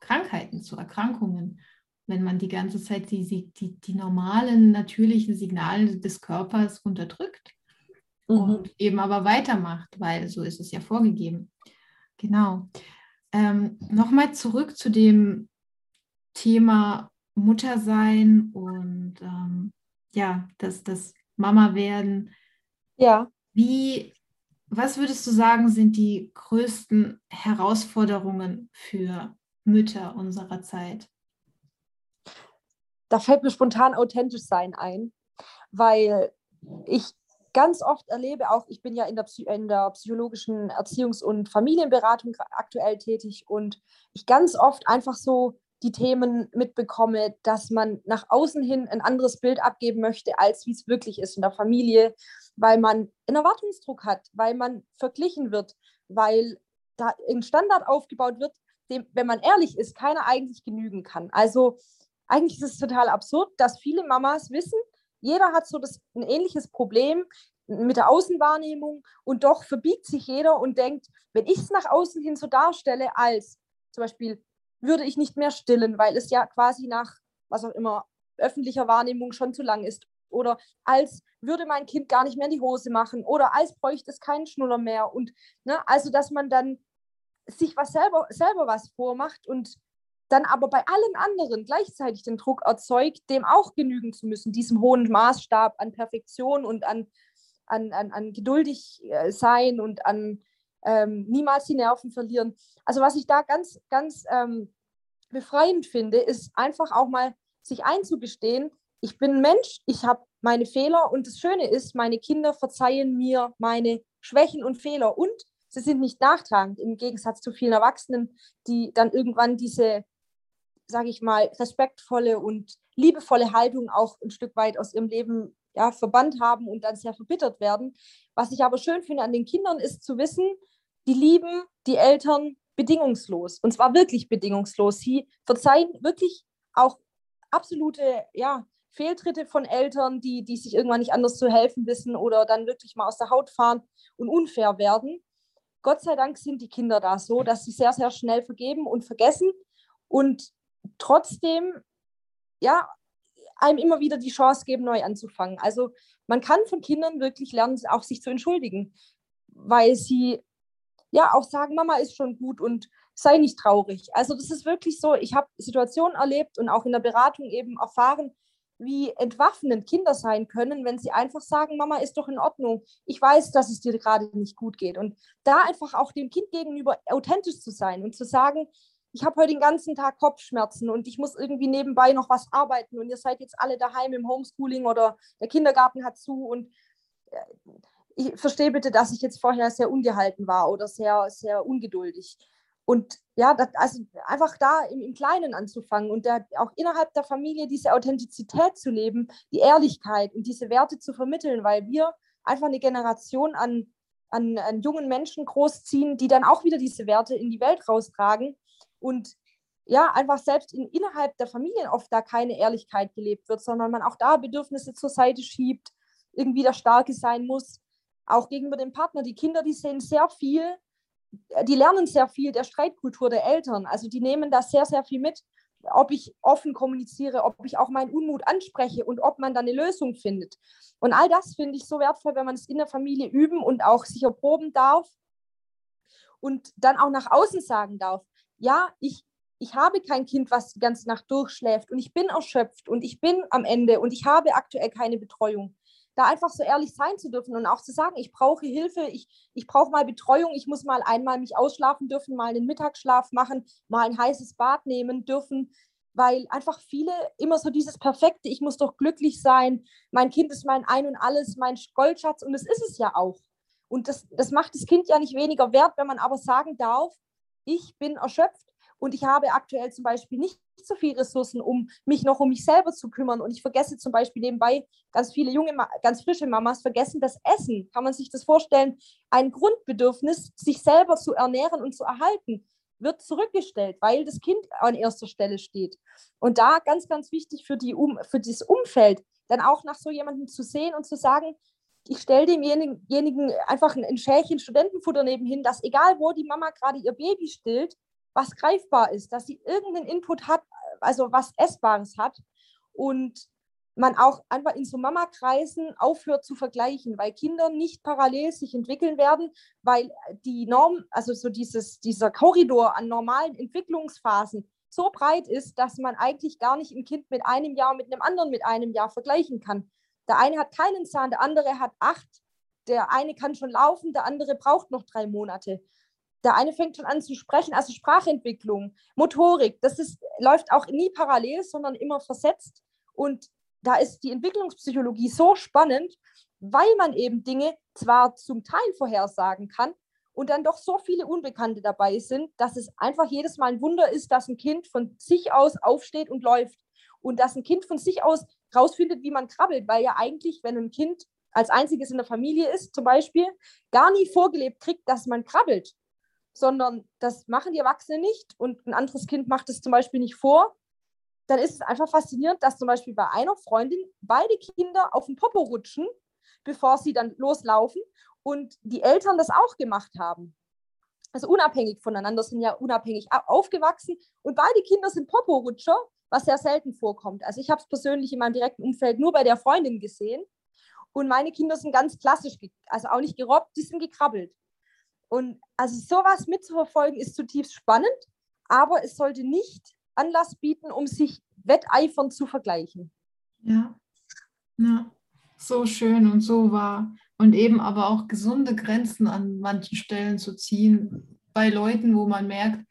Krankheiten, zu Erkrankungen, wenn man die ganze Zeit die, die, die normalen, natürlichen Signale des Körpers unterdrückt mhm. und eben aber weitermacht, weil so ist es ja vorgegeben. Genau. Ähm, Nochmal zurück zu dem Thema Muttersein und ähm, ja, das, das Mama werden. Ja. Wie, was würdest du sagen, sind die größten Herausforderungen für Mütter unserer Zeit? Da fällt mir spontan authentisch sein ein, weil ich ganz oft erlebe, auch ich bin ja in der, in der psychologischen Erziehungs- und Familienberatung aktuell tätig und ich ganz oft einfach so die Themen mitbekomme, dass man nach außen hin ein anderes Bild abgeben möchte, als wie es wirklich ist in der Familie, weil man einen Erwartungsdruck hat, weil man verglichen wird, weil da ein Standard aufgebaut wird, dem, wenn man ehrlich ist, keiner eigentlich genügen kann. Also eigentlich ist es total absurd, dass viele Mamas wissen, jeder hat so das, ein ähnliches Problem mit der Außenwahrnehmung und doch verbiegt sich jeder und denkt, wenn ich es nach außen hin so darstelle, als zum Beispiel würde ich nicht mehr stillen, weil es ja quasi nach, was auch immer, öffentlicher Wahrnehmung schon zu lang ist. Oder als würde mein Kind gar nicht mehr in die Hose machen. Oder als bräuchte es keinen Schnuller mehr. Und ne, also, dass man dann sich was selber, selber was vormacht und dann aber bei allen anderen gleichzeitig den Druck erzeugt, dem auch genügen zu müssen, diesem hohen Maßstab an Perfektion und an, an, an, an geduldig äh, sein und an ähm, niemals die Nerven verlieren. Also was ich da ganz, ganz ähm, befreiend finde, ist einfach auch mal sich einzugestehen, ich bin ein Mensch, ich habe meine Fehler und das Schöne ist, meine Kinder verzeihen mir meine Schwächen und Fehler und sie sind nicht nachtragend im Gegensatz zu vielen Erwachsenen, die dann irgendwann diese, sage ich mal, respektvolle und liebevolle Haltung auch ein Stück weit aus ihrem Leben ja, verbannt haben und dann sehr verbittert werden. Was ich aber schön finde an den Kindern ist zu wissen, die lieben die Eltern bedingungslos und zwar wirklich bedingungslos. Sie verzeihen wirklich auch absolute ja, Fehltritte von Eltern, die, die sich irgendwann nicht anders zu helfen wissen oder dann wirklich mal aus der Haut fahren und unfair werden. Gott sei Dank sind die Kinder da so, dass sie sehr, sehr schnell vergeben und vergessen und trotzdem, ja, einem immer wieder die Chance geben, neu anzufangen. Also man kann von Kindern wirklich lernen, auch sich zu entschuldigen, weil sie ja auch sagen, Mama ist schon gut und sei nicht traurig. Also das ist wirklich so, ich habe Situationen erlebt und auch in der Beratung eben erfahren, wie entwaffnend Kinder sein können, wenn sie einfach sagen, Mama ist doch in Ordnung. Ich weiß, dass es dir gerade nicht gut geht. Und da einfach auch dem Kind gegenüber authentisch zu sein und zu sagen, ich habe heute den ganzen Tag Kopfschmerzen und ich muss irgendwie nebenbei noch was arbeiten und ihr seid jetzt alle daheim im Homeschooling oder der Kindergarten hat zu und äh, ich verstehe bitte, dass ich jetzt vorher sehr ungehalten war oder sehr, sehr ungeduldig. Und ja, das, also einfach da im, im Kleinen anzufangen und der, auch innerhalb der Familie diese Authentizität zu leben, die Ehrlichkeit und diese Werte zu vermitteln, weil wir einfach eine Generation an, an, an jungen Menschen großziehen, die dann auch wieder diese Werte in die Welt raustragen und ja, einfach selbst in, innerhalb der Familien oft da keine Ehrlichkeit gelebt wird, sondern man auch da Bedürfnisse zur Seite schiebt, irgendwie der Starke sein muss, auch gegenüber dem Partner. Die Kinder, die sehen sehr viel, die lernen sehr viel der Streitkultur der Eltern. Also die nehmen da sehr, sehr viel mit, ob ich offen kommuniziere, ob ich auch meinen Unmut anspreche und ob man da eine Lösung findet. Und all das finde ich so wertvoll, wenn man es in der Familie üben und auch sich erproben darf und dann auch nach außen sagen darf ja, ich, ich habe kein Kind, was die ganze Nacht durchschläft und ich bin erschöpft und ich bin am Ende und ich habe aktuell keine Betreuung. Da einfach so ehrlich sein zu dürfen und auch zu sagen, ich brauche Hilfe, ich, ich brauche mal Betreuung, ich muss mal einmal mich ausschlafen dürfen, mal einen Mittagsschlaf machen, mal ein heißes Bad nehmen dürfen, weil einfach viele immer so dieses Perfekte, ich muss doch glücklich sein, mein Kind ist mein Ein und alles, mein Goldschatz und das ist es ja auch. Und das, das macht das Kind ja nicht weniger wert, wenn man aber sagen darf, ich bin erschöpft und ich habe aktuell zum Beispiel nicht so viele Ressourcen, um mich noch um mich selber zu kümmern. Und ich vergesse zum Beispiel nebenbei, ganz viele junge, ganz frische Mamas vergessen das Essen. Kann man sich das vorstellen? Ein Grundbedürfnis, sich selber zu ernähren und zu erhalten, wird zurückgestellt, weil das Kind an erster Stelle steht. Und da ganz, ganz wichtig für, die für das Umfeld, dann auch nach so jemandem zu sehen und zu sagen, ich stelle demjenigen einfach ein Schälchen Studentenfutter nebenhin, dass egal wo die Mama gerade ihr Baby stillt, was greifbar ist, dass sie irgendeinen Input hat, also was Essbares hat und man auch einfach in so Mama-Kreisen aufhört zu vergleichen, weil Kinder nicht parallel sich entwickeln werden, weil die Norm, also so dieses, dieser Korridor an normalen Entwicklungsphasen so breit ist, dass man eigentlich gar nicht ein Kind mit einem Jahr mit einem anderen mit einem Jahr vergleichen kann. Der eine hat keinen Zahn, der andere hat acht. Der eine kann schon laufen, der andere braucht noch drei Monate. Der eine fängt schon an zu sprechen, also Sprachentwicklung, Motorik, das ist, läuft auch nie parallel, sondern immer versetzt. Und da ist die Entwicklungspsychologie so spannend, weil man eben Dinge zwar zum Teil vorhersagen kann und dann doch so viele Unbekannte dabei sind, dass es einfach jedes Mal ein Wunder ist, dass ein Kind von sich aus aufsteht und läuft und dass ein Kind von sich aus rausfindet, wie man krabbelt, weil ja eigentlich, wenn ein Kind als einziges in der Familie ist, zum Beispiel, gar nie vorgelebt kriegt, dass man krabbelt, sondern das machen die Erwachsenen nicht und ein anderes Kind macht es zum Beispiel nicht vor, dann ist es einfach faszinierend, dass zum Beispiel bei einer Freundin beide Kinder auf den Popo rutschen, bevor sie dann loslaufen und die Eltern das auch gemacht haben. Also unabhängig voneinander sind ja unabhängig aufgewachsen und beide Kinder sind Popo-Rutscher was sehr selten vorkommt. Also ich habe es persönlich in meinem direkten Umfeld nur bei der Freundin gesehen. Und meine Kinder sind ganz klassisch, also auch nicht gerobbt, die sind gekrabbelt. Und also sowas mitzuverfolgen ist zutiefst spannend, aber es sollte nicht Anlass bieten, um sich wetteifern zu vergleichen. Ja, ja, so schön und so wahr. Und eben aber auch gesunde Grenzen an manchen Stellen zu ziehen bei Leuten, wo man merkt,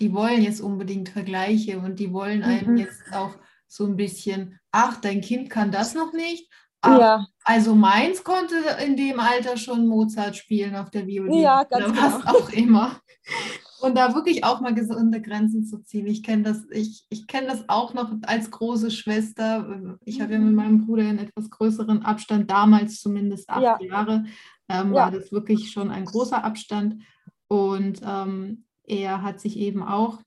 die wollen jetzt unbedingt Vergleiche und die wollen einem mhm. jetzt auch so ein bisschen, ach, dein Kind kann das noch nicht, Ach, ja. Also meins konnte in dem Alter schon Mozart spielen auf der Violine. Ja, ganz oder was genau. auch immer. Und da wirklich auch mal gesunde Grenzen zu ziehen. Ich kenne das, ich, ich kenne das auch noch als große Schwester. Ich habe ja mit mhm. meinem Bruder einen etwas größeren Abstand, damals zumindest acht ja. Jahre, ähm, war das wirklich schon ein großer Abstand. Und ähm, er hat sich eben auch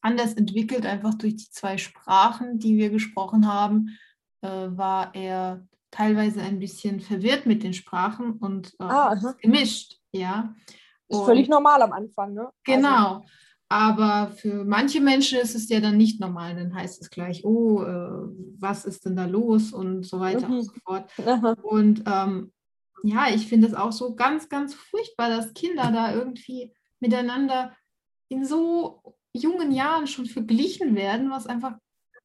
anders entwickelt, einfach durch die zwei Sprachen, die wir gesprochen haben, äh, war er teilweise ein bisschen verwirrt mit den Sprachen und äh, ah, gemischt, ja. Ist und, völlig normal am Anfang, ne? Genau. Also. Aber für manche Menschen ist es ja dann nicht normal. Dann heißt es gleich, oh, äh, was ist denn da los und so weiter mhm. und so fort. Und ähm, ja, ich finde es auch so ganz, ganz furchtbar, dass Kinder da irgendwie miteinander in so jungen Jahren schon verglichen werden, was einfach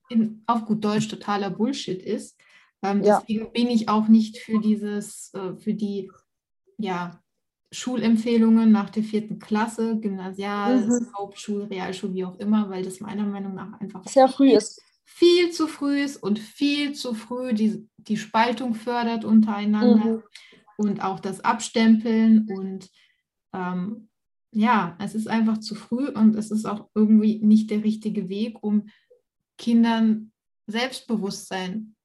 in, auf gut Deutsch totaler Bullshit ist. Ähm, ja. Deswegen bin ich auch nicht für dieses, äh, für die ja, Schulempfehlungen nach der vierten Klasse, Gymnasial, mhm. Hauptschul, Realschul, wie auch immer, weil das meiner Meinung nach einfach sehr früh ist. Viel zu früh ist und viel zu früh die, die Spaltung fördert untereinander mhm. und auch das Abstempeln und ähm, ja, es ist einfach zu früh und es ist auch irgendwie nicht der richtige Weg, um Kindern Selbstbewusstsein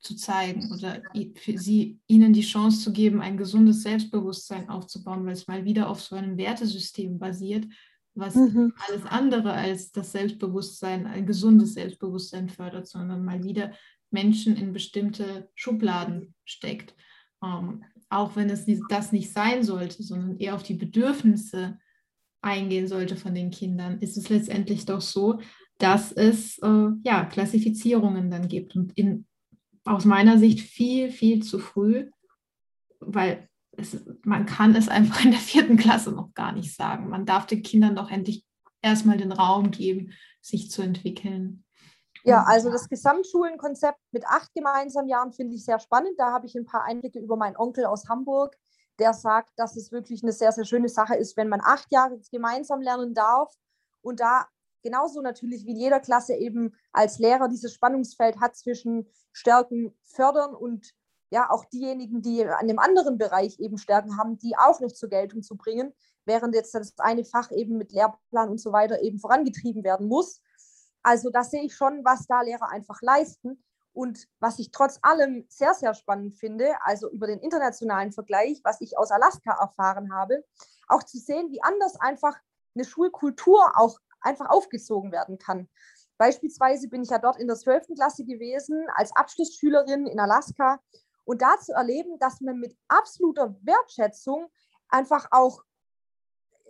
zu zeigen oder für sie, ihnen die Chance zu geben, ein gesundes Selbstbewusstsein aufzubauen, weil es mal wieder auf so einem Wertesystem basiert, was mhm. alles andere als das Selbstbewusstsein, ein gesundes Selbstbewusstsein fördert, sondern mal wieder Menschen in bestimmte Schubladen steckt. Ähm, auch wenn es das nicht sein sollte, sondern eher auf die Bedürfnisse eingehen sollte von den Kindern, ist es letztendlich doch so, dass es äh, ja, Klassifizierungen dann gibt. Und in, aus meiner Sicht viel, viel zu früh, weil es, man kann es einfach in der vierten Klasse noch gar nicht sagen. Man darf den Kindern doch endlich erstmal den Raum geben, sich zu entwickeln. Ja, also das Gesamtschulenkonzept mit acht gemeinsamen Jahren finde ich sehr spannend. Da habe ich ein paar Einblicke über meinen Onkel aus Hamburg, der sagt, dass es wirklich eine sehr, sehr schöne Sache ist, wenn man acht Jahre gemeinsam lernen darf und da genauso natürlich wie in jeder Klasse eben als Lehrer dieses Spannungsfeld hat zwischen Stärken fördern und ja auch diejenigen, die an dem anderen Bereich eben Stärken haben, die auch noch zur Geltung zu bringen, während jetzt das eine Fach eben mit Lehrplan und so weiter eben vorangetrieben werden muss. Also da sehe ich schon, was da Lehrer einfach leisten. Und was ich trotz allem sehr, sehr spannend finde, also über den internationalen Vergleich, was ich aus Alaska erfahren habe, auch zu sehen, wie anders einfach eine Schulkultur auch einfach aufgezogen werden kann. Beispielsweise bin ich ja dort in der 12. Klasse gewesen als Abschlussschülerin in Alaska und da zu erleben, dass man mit absoluter Wertschätzung einfach auch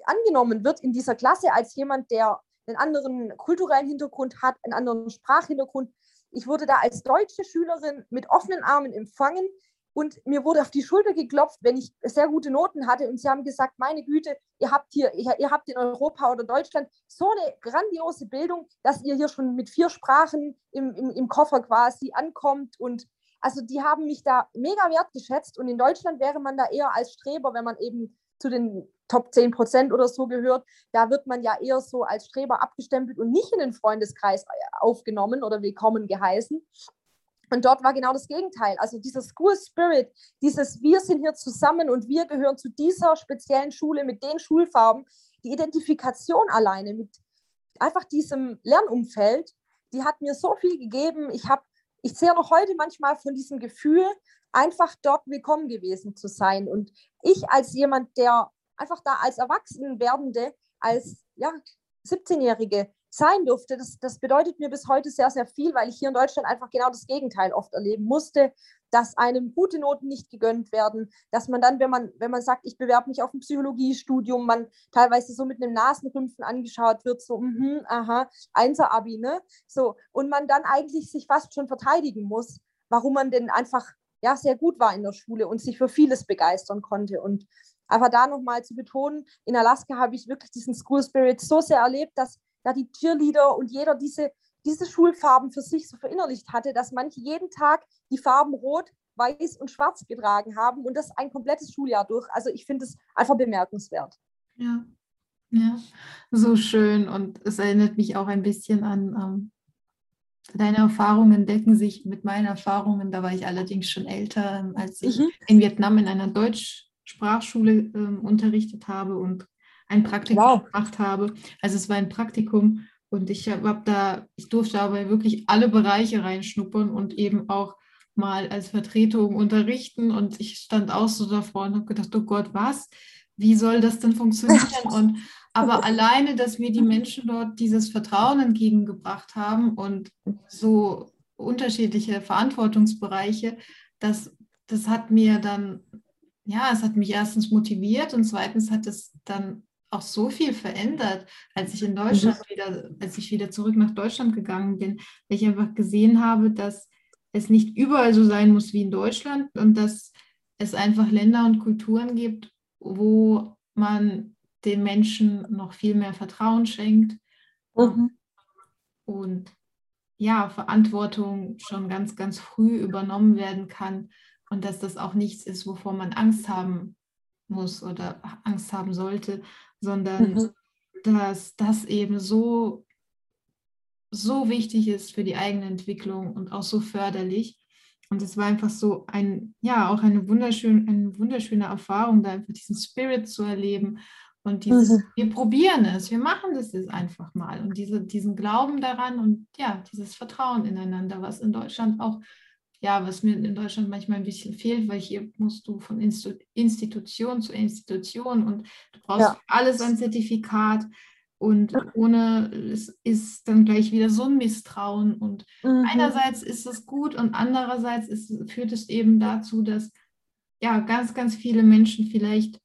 angenommen wird in dieser Klasse als jemand, der einen anderen kulturellen Hintergrund hat, einen anderen Sprachhintergrund. Ich wurde da als deutsche Schülerin mit offenen Armen empfangen und mir wurde auf die Schulter geklopft, wenn ich sehr gute Noten hatte. Und sie haben gesagt, meine Güte, ihr habt hier, ihr, habt in Europa oder Deutschland so eine grandiose Bildung, dass ihr hier schon mit vier Sprachen im, im, im Koffer quasi ankommt. Und also die haben mich da mega wertgeschätzt. Und in Deutschland wäre man da eher als Streber, wenn man eben zu den Top 10 Prozent oder so gehört, da wird man ja eher so als Streber abgestempelt und nicht in den Freundeskreis aufgenommen oder willkommen geheißen. Und dort war genau das Gegenteil. Also dieser School Spirit, dieses Wir sind hier zusammen und wir gehören zu dieser speziellen Schule mit den Schulfarben, die Identifikation alleine mit einfach diesem Lernumfeld, die hat mir so viel gegeben. Ich habe, ich zehre noch heute manchmal von diesem Gefühl, einfach dort willkommen gewesen zu sein. Und ich als jemand, der einfach da als Erwachsenwerdende, als ja, 17-Jährige sein durfte, das, das bedeutet mir bis heute sehr, sehr viel, weil ich hier in Deutschland einfach genau das Gegenteil oft erleben musste, dass einem gute Noten nicht gegönnt werden, dass man dann, wenn man, wenn man sagt, ich bewerbe mich auf ein Psychologiestudium, man teilweise so mit einem Nasenrümpfen angeschaut wird, so, mh, aha, Einser-Abi, ne? So, und man dann eigentlich sich fast schon verteidigen muss, warum man denn einfach ja sehr gut war in der Schule und sich für vieles begeistern konnte. Und aber da nochmal zu betonen, in Alaska habe ich wirklich diesen School Spirit so sehr erlebt, dass ja die Cheerleader und jeder diese, diese Schulfarben für sich so verinnerlicht hatte, dass manche jeden Tag die Farben Rot, Weiß und Schwarz getragen haben und das ein komplettes Schuljahr durch. Also ich finde es einfach bemerkenswert. Ja, ja, so schön und es erinnert mich auch ein bisschen an ähm, deine Erfahrungen decken sich mit meinen Erfahrungen. Da war ich allerdings schon älter, als ich mhm. in Vietnam in einer Deutschsprachschule äh, unterrichtet habe und ein Praktikum wow. gemacht habe. Also es war ein Praktikum und ich habe da, ich durfte aber wirklich alle Bereiche reinschnuppern und eben auch mal als Vertretung unterrichten. Und ich stand auch so davor und habe gedacht, oh Gott, was? Wie soll das denn funktionieren? Und aber alleine, dass mir die Menschen dort dieses Vertrauen entgegengebracht haben und so unterschiedliche Verantwortungsbereiche, das, das hat mir dann, ja, es hat mich erstens motiviert und zweitens hat es dann auch so viel verändert, als ich in Deutschland mhm. wieder, als ich wieder zurück nach Deutschland gegangen bin, weil ich einfach gesehen habe, dass es nicht überall so sein muss wie in Deutschland und dass es einfach Länder und Kulturen gibt, wo man den Menschen noch viel mehr Vertrauen schenkt mhm. und ja, Verantwortung schon ganz, ganz früh übernommen werden kann und dass das auch nichts ist, wovor man Angst haben muss oder Angst haben sollte, sondern mhm. dass das eben so, so wichtig ist für die eigene Entwicklung und auch so förderlich. Und es war einfach so ein, ja, auch eine, wunderschön, eine wunderschöne Erfahrung, da einfach diesen Spirit zu erleben. Und dieses, mhm. wir probieren es, wir machen das jetzt einfach mal. Und diese, diesen Glauben daran und ja, dieses Vertrauen ineinander, was in Deutschland auch ja, was mir in Deutschland manchmal ein bisschen fehlt, weil hier musst du von Institution zu Institution und du brauchst ja. alles ein Zertifikat und ohne es ist dann gleich wieder so ein Misstrauen und mhm. einerseits ist es gut und andererseits ist, führt es eben dazu, dass ja ganz, ganz viele Menschen vielleicht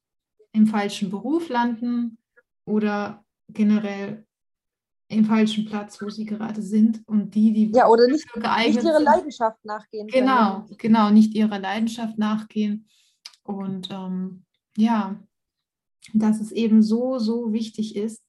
im falschen Beruf landen oder generell im falschen Platz, wo sie gerade sind und die, die ja oder nicht, nicht ihrer Leidenschaft nachgehen. Genau, können. genau, nicht ihrer Leidenschaft nachgehen und ähm, ja, dass es eben so so wichtig ist,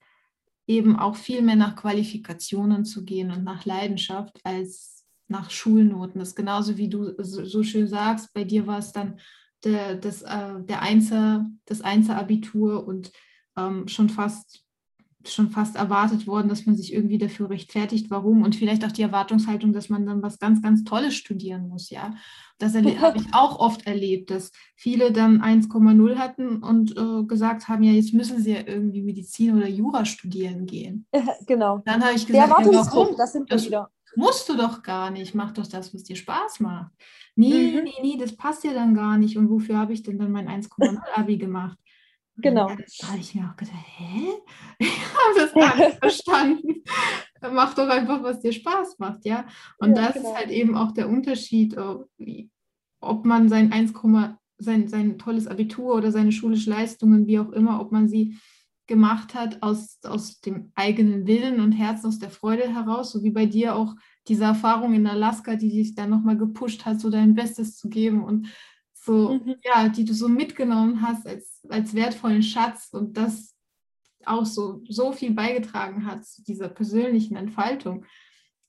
eben auch viel mehr nach Qualifikationen zu gehen und nach Leidenschaft als nach Schulnoten. Das ist genauso wie du so schön sagst. Bei dir war es dann der, das, äh, der Einser, das Einser-Abitur und ähm, schon fast schon fast erwartet worden, dass man sich irgendwie dafür rechtfertigt, warum und vielleicht auch die Erwartungshaltung, dass man dann was ganz, ganz Tolles studieren muss, ja. Das habe ich auch oft erlebt, dass viele dann 1,0 hatten und äh, gesagt haben, ja, jetzt müssen sie ja irgendwie Medizin oder Jura studieren gehen. Genau. Dann habe ich gesagt, ja, warum? das sind wir wieder. Musst du doch gar nicht, mach doch das, was dir Spaß macht. Nee, mhm. nee, nee, das passt ja dann gar nicht. Und wofür habe ich denn dann mein 1,0 Abi gemacht? Genau. Da habe ich mir auch gedacht, hä? Ich habe das gar nicht verstanden. Mach doch einfach, was dir Spaß macht, ja. Und ja, das genau. ist halt eben auch der Unterschied, ob man sein 1, sein, sein tolles Abitur oder seine schulischen Leistungen, wie auch immer, ob man sie gemacht hat aus, aus dem eigenen Willen und Herzen, aus der Freude heraus, so wie bei dir auch diese Erfahrung in Alaska, die dich dann nochmal gepusht hat, so dein Bestes zu geben und so, mhm. ja, die du so mitgenommen hast als, als wertvollen Schatz und das auch so, so viel beigetragen hat zu dieser persönlichen Entfaltung.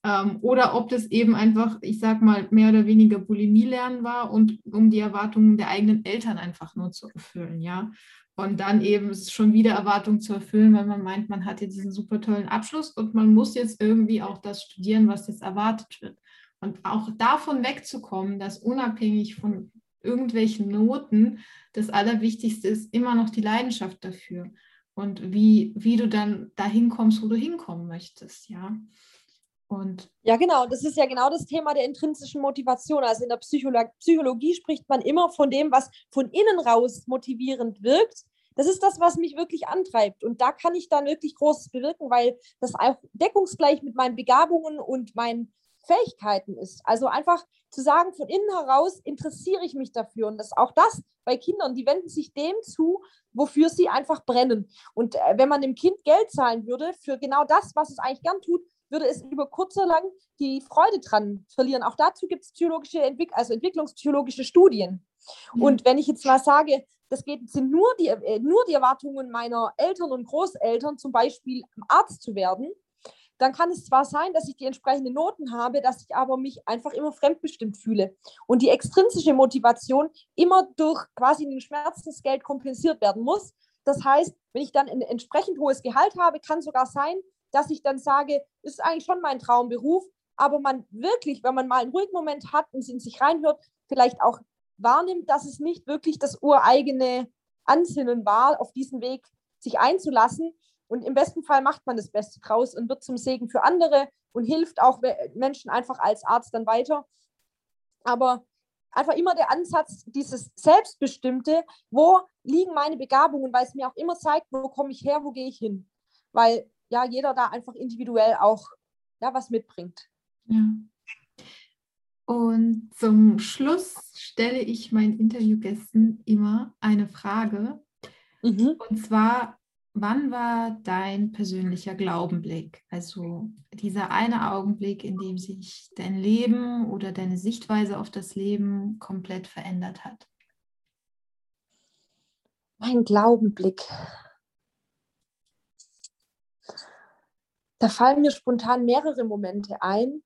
Ähm, oder ob das eben einfach, ich sag mal, mehr oder weniger Bulimie lernen war und um die Erwartungen der eigenen Eltern einfach nur zu erfüllen, ja. Und dann eben schon wieder Erwartungen zu erfüllen, weil man meint, man hat jetzt diesen super tollen Abschluss und man muss jetzt irgendwie auch das studieren, was jetzt erwartet wird. Und auch davon wegzukommen, dass unabhängig von irgendwelchen Noten. Das Allerwichtigste ist immer noch die Leidenschaft dafür und wie, wie du dann dahin kommst, wo du hinkommen möchtest, ja. Und ja, genau, das ist ja genau das Thema der intrinsischen Motivation. Also in der Psycholo Psychologie spricht man immer von dem, was von innen raus motivierend wirkt. Das ist das, was mich wirklich antreibt. Und da kann ich dann wirklich Großes bewirken, weil das auch deckungsgleich mit meinen Begabungen und meinen Fähigkeiten ist. Also einfach zu sagen, von innen heraus interessiere ich mich dafür. Und das auch das bei Kindern, die wenden sich dem zu, wofür sie einfach brennen. Und äh, wenn man dem Kind Geld zahlen würde für genau das, was es eigentlich gern tut, würde es über kurz oder lang die Freude dran verlieren. Auch dazu gibt es psychologische Entwick also entwicklungspsychologische Studien. Mhm. Und wenn ich jetzt mal sage, das geht, sind nur die, äh, nur die Erwartungen meiner Eltern und Großeltern, zum Beispiel Arzt zu werden, dann kann es zwar sein, dass ich die entsprechenden Noten habe, dass ich aber mich einfach immer fremdbestimmt fühle und die extrinsische Motivation immer durch quasi ein Schmerzensgeld kompensiert werden muss. Das heißt, wenn ich dann ein entsprechend hohes Gehalt habe, kann sogar sein, dass ich dann sage, ist eigentlich schon mein Traumberuf, aber man wirklich, wenn man mal einen ruhigen Moment hat und in sich reinhört, vielleicht auch wahrnimmt, dass es nicht wirklich das ureigene Ansinnen war, auf diesen Weg sich einzulassen. Und im besten Fall macht man das Beste draus und wird zum Segen für andere und hilft auch Menschen einfach als Arzt dann weiter. Aber einfach immer der Ansatz, dieses Selbstbestimmte, wo liegen meine Begabungen, weil es mir auch immer zeigt, wo komme ich her, wo gehe ich hin. Weil ja jeder da einfach individuell auch ja, was mitbringt. Ja. Und zum Schluss stelle ich meinen Interviewgästen immer eine Frage. Mhm. Und zwar, wann war dein persönlicher Glaubenblick? Also dieser eine Augenblick, in dem sich dein Leben oder deine Sichtweise auf das Leben komplett verändert hat? Mein Glaubenblick. Da fallen mir spontan mehrere Momente ein.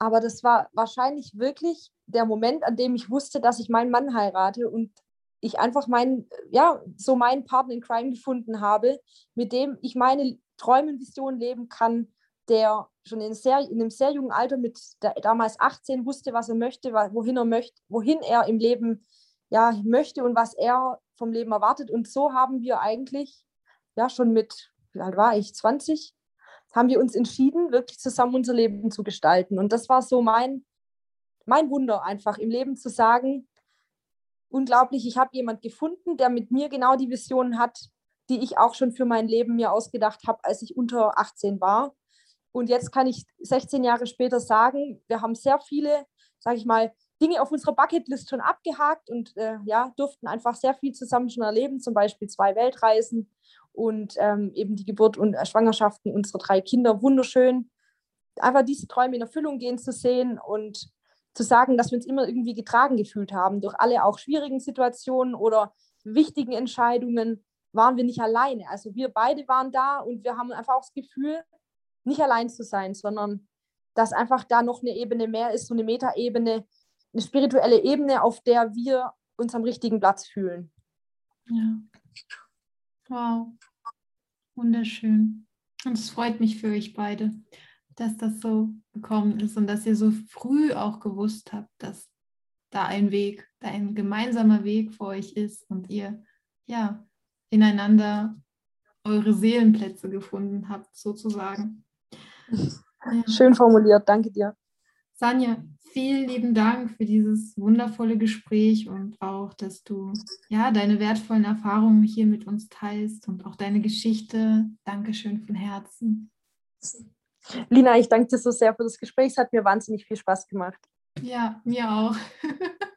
Aber das war wahrscheinlich wirklich der Moment, an dem ich wusste, dass ich meinen Mann heirate und ich einfach meinen, ja, so meinen Partner in Crime gefunden habe, mit dem ich meine Träume und Visionen leben kann, der schon in, sehr, in einem sehr jungen Alter mit der, damals 18 wusste, was er möchte, wohin er möchte, wohin er im Leben ja, möchte und was er vom Leben erwartet. Und so haben wir eigentlich ja schon mit, wie alt war ich, 20, haben wir uns entschieden, wirklich zusammen unser Leben zu gestalten. Und das war so mein, mein Wunder einfach im Leben zu sagen, unglaublich, ich habe jemand gefunden, der mit mir genau die Vision hat, die ich auch schon für mein Leben mir ausgedacht habe, als ich unter 18 war. Und jetzt kann ich 16 Jahre später sagen, wir haben sehr viele, sage ich mal, Dinge auf unserer Bucketlist schon abgehakt und äh, ja, durften einfach sehr viel zusammen schon erleben, zum Beispiel zwei Weltreisen, und ähm, eben die Geburt und äh, Schwangerschaften unserer drei Kinder wunderschön. Einfach diese Träume in Erfüllung gehen zu sehen und zu sagen, dass wir uns immer irgendwie getragen gefühlt haben durch alle auch schwierigen Situationen oder wichtigen Entscheidungen waren wir nicht alleine. Also wir beide waren da und wir haben einfach auch das Gefühl, nicht allein zu sein, sondern dass einfach da noch eine Ebene mehr ist, so eine Metaebene, eine spirituelle Ebene, auf der wir uns am richtigen Platz fühlen. Ja. Wow, wunderschön. Und es freut mich für euch beide, dass das so gekommen ist und dass ihr so früh auch gewusst habt, dass da ein Weg, da ein gemeinsamer Weg vor euch ist und ihr ja ineinander eure Seelenplätze gefunden habt, sozusagen. Schön formuliert, danke dir. Sanja, vielen lieben Dank für dieses wundervolle Gespräch und auch, dass du ja deine wertvollen Erfahrungen hier mit uns teilst und auch deine Geschichte. Dankeschön von Herzen. Lina, ich danke dir so sehr für das Gespräch. Es hat mir wahnsinnig viel Spaß gemacht. Ja, mir auch.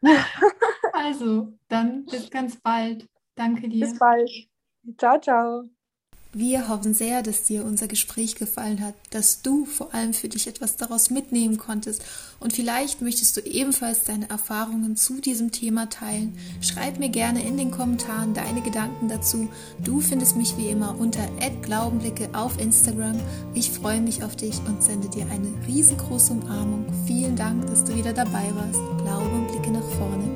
also, dann bis ganz bald. Danke dir. Bis bald. Ciao, ciao. Wir hoffen sehr, dass dir unser Gespräch gefallen hat, dass du vor allem für dich etwas daraus mitnehmen konntest und vielleicht möchtest du ebenfalls deine Erfahrungen zu diesem Thema teilen. Schreib mir gerne in den Kommentaren deine Gedanken dazu. Du findest mich wie immer unter @glaubenblicke auf Instagram. Ich freue mich auf dich und sende dir eine riesengroße Umarmung. Vielen Dank, dass du wieder dabei warst. Glaube und blicke nach vorne.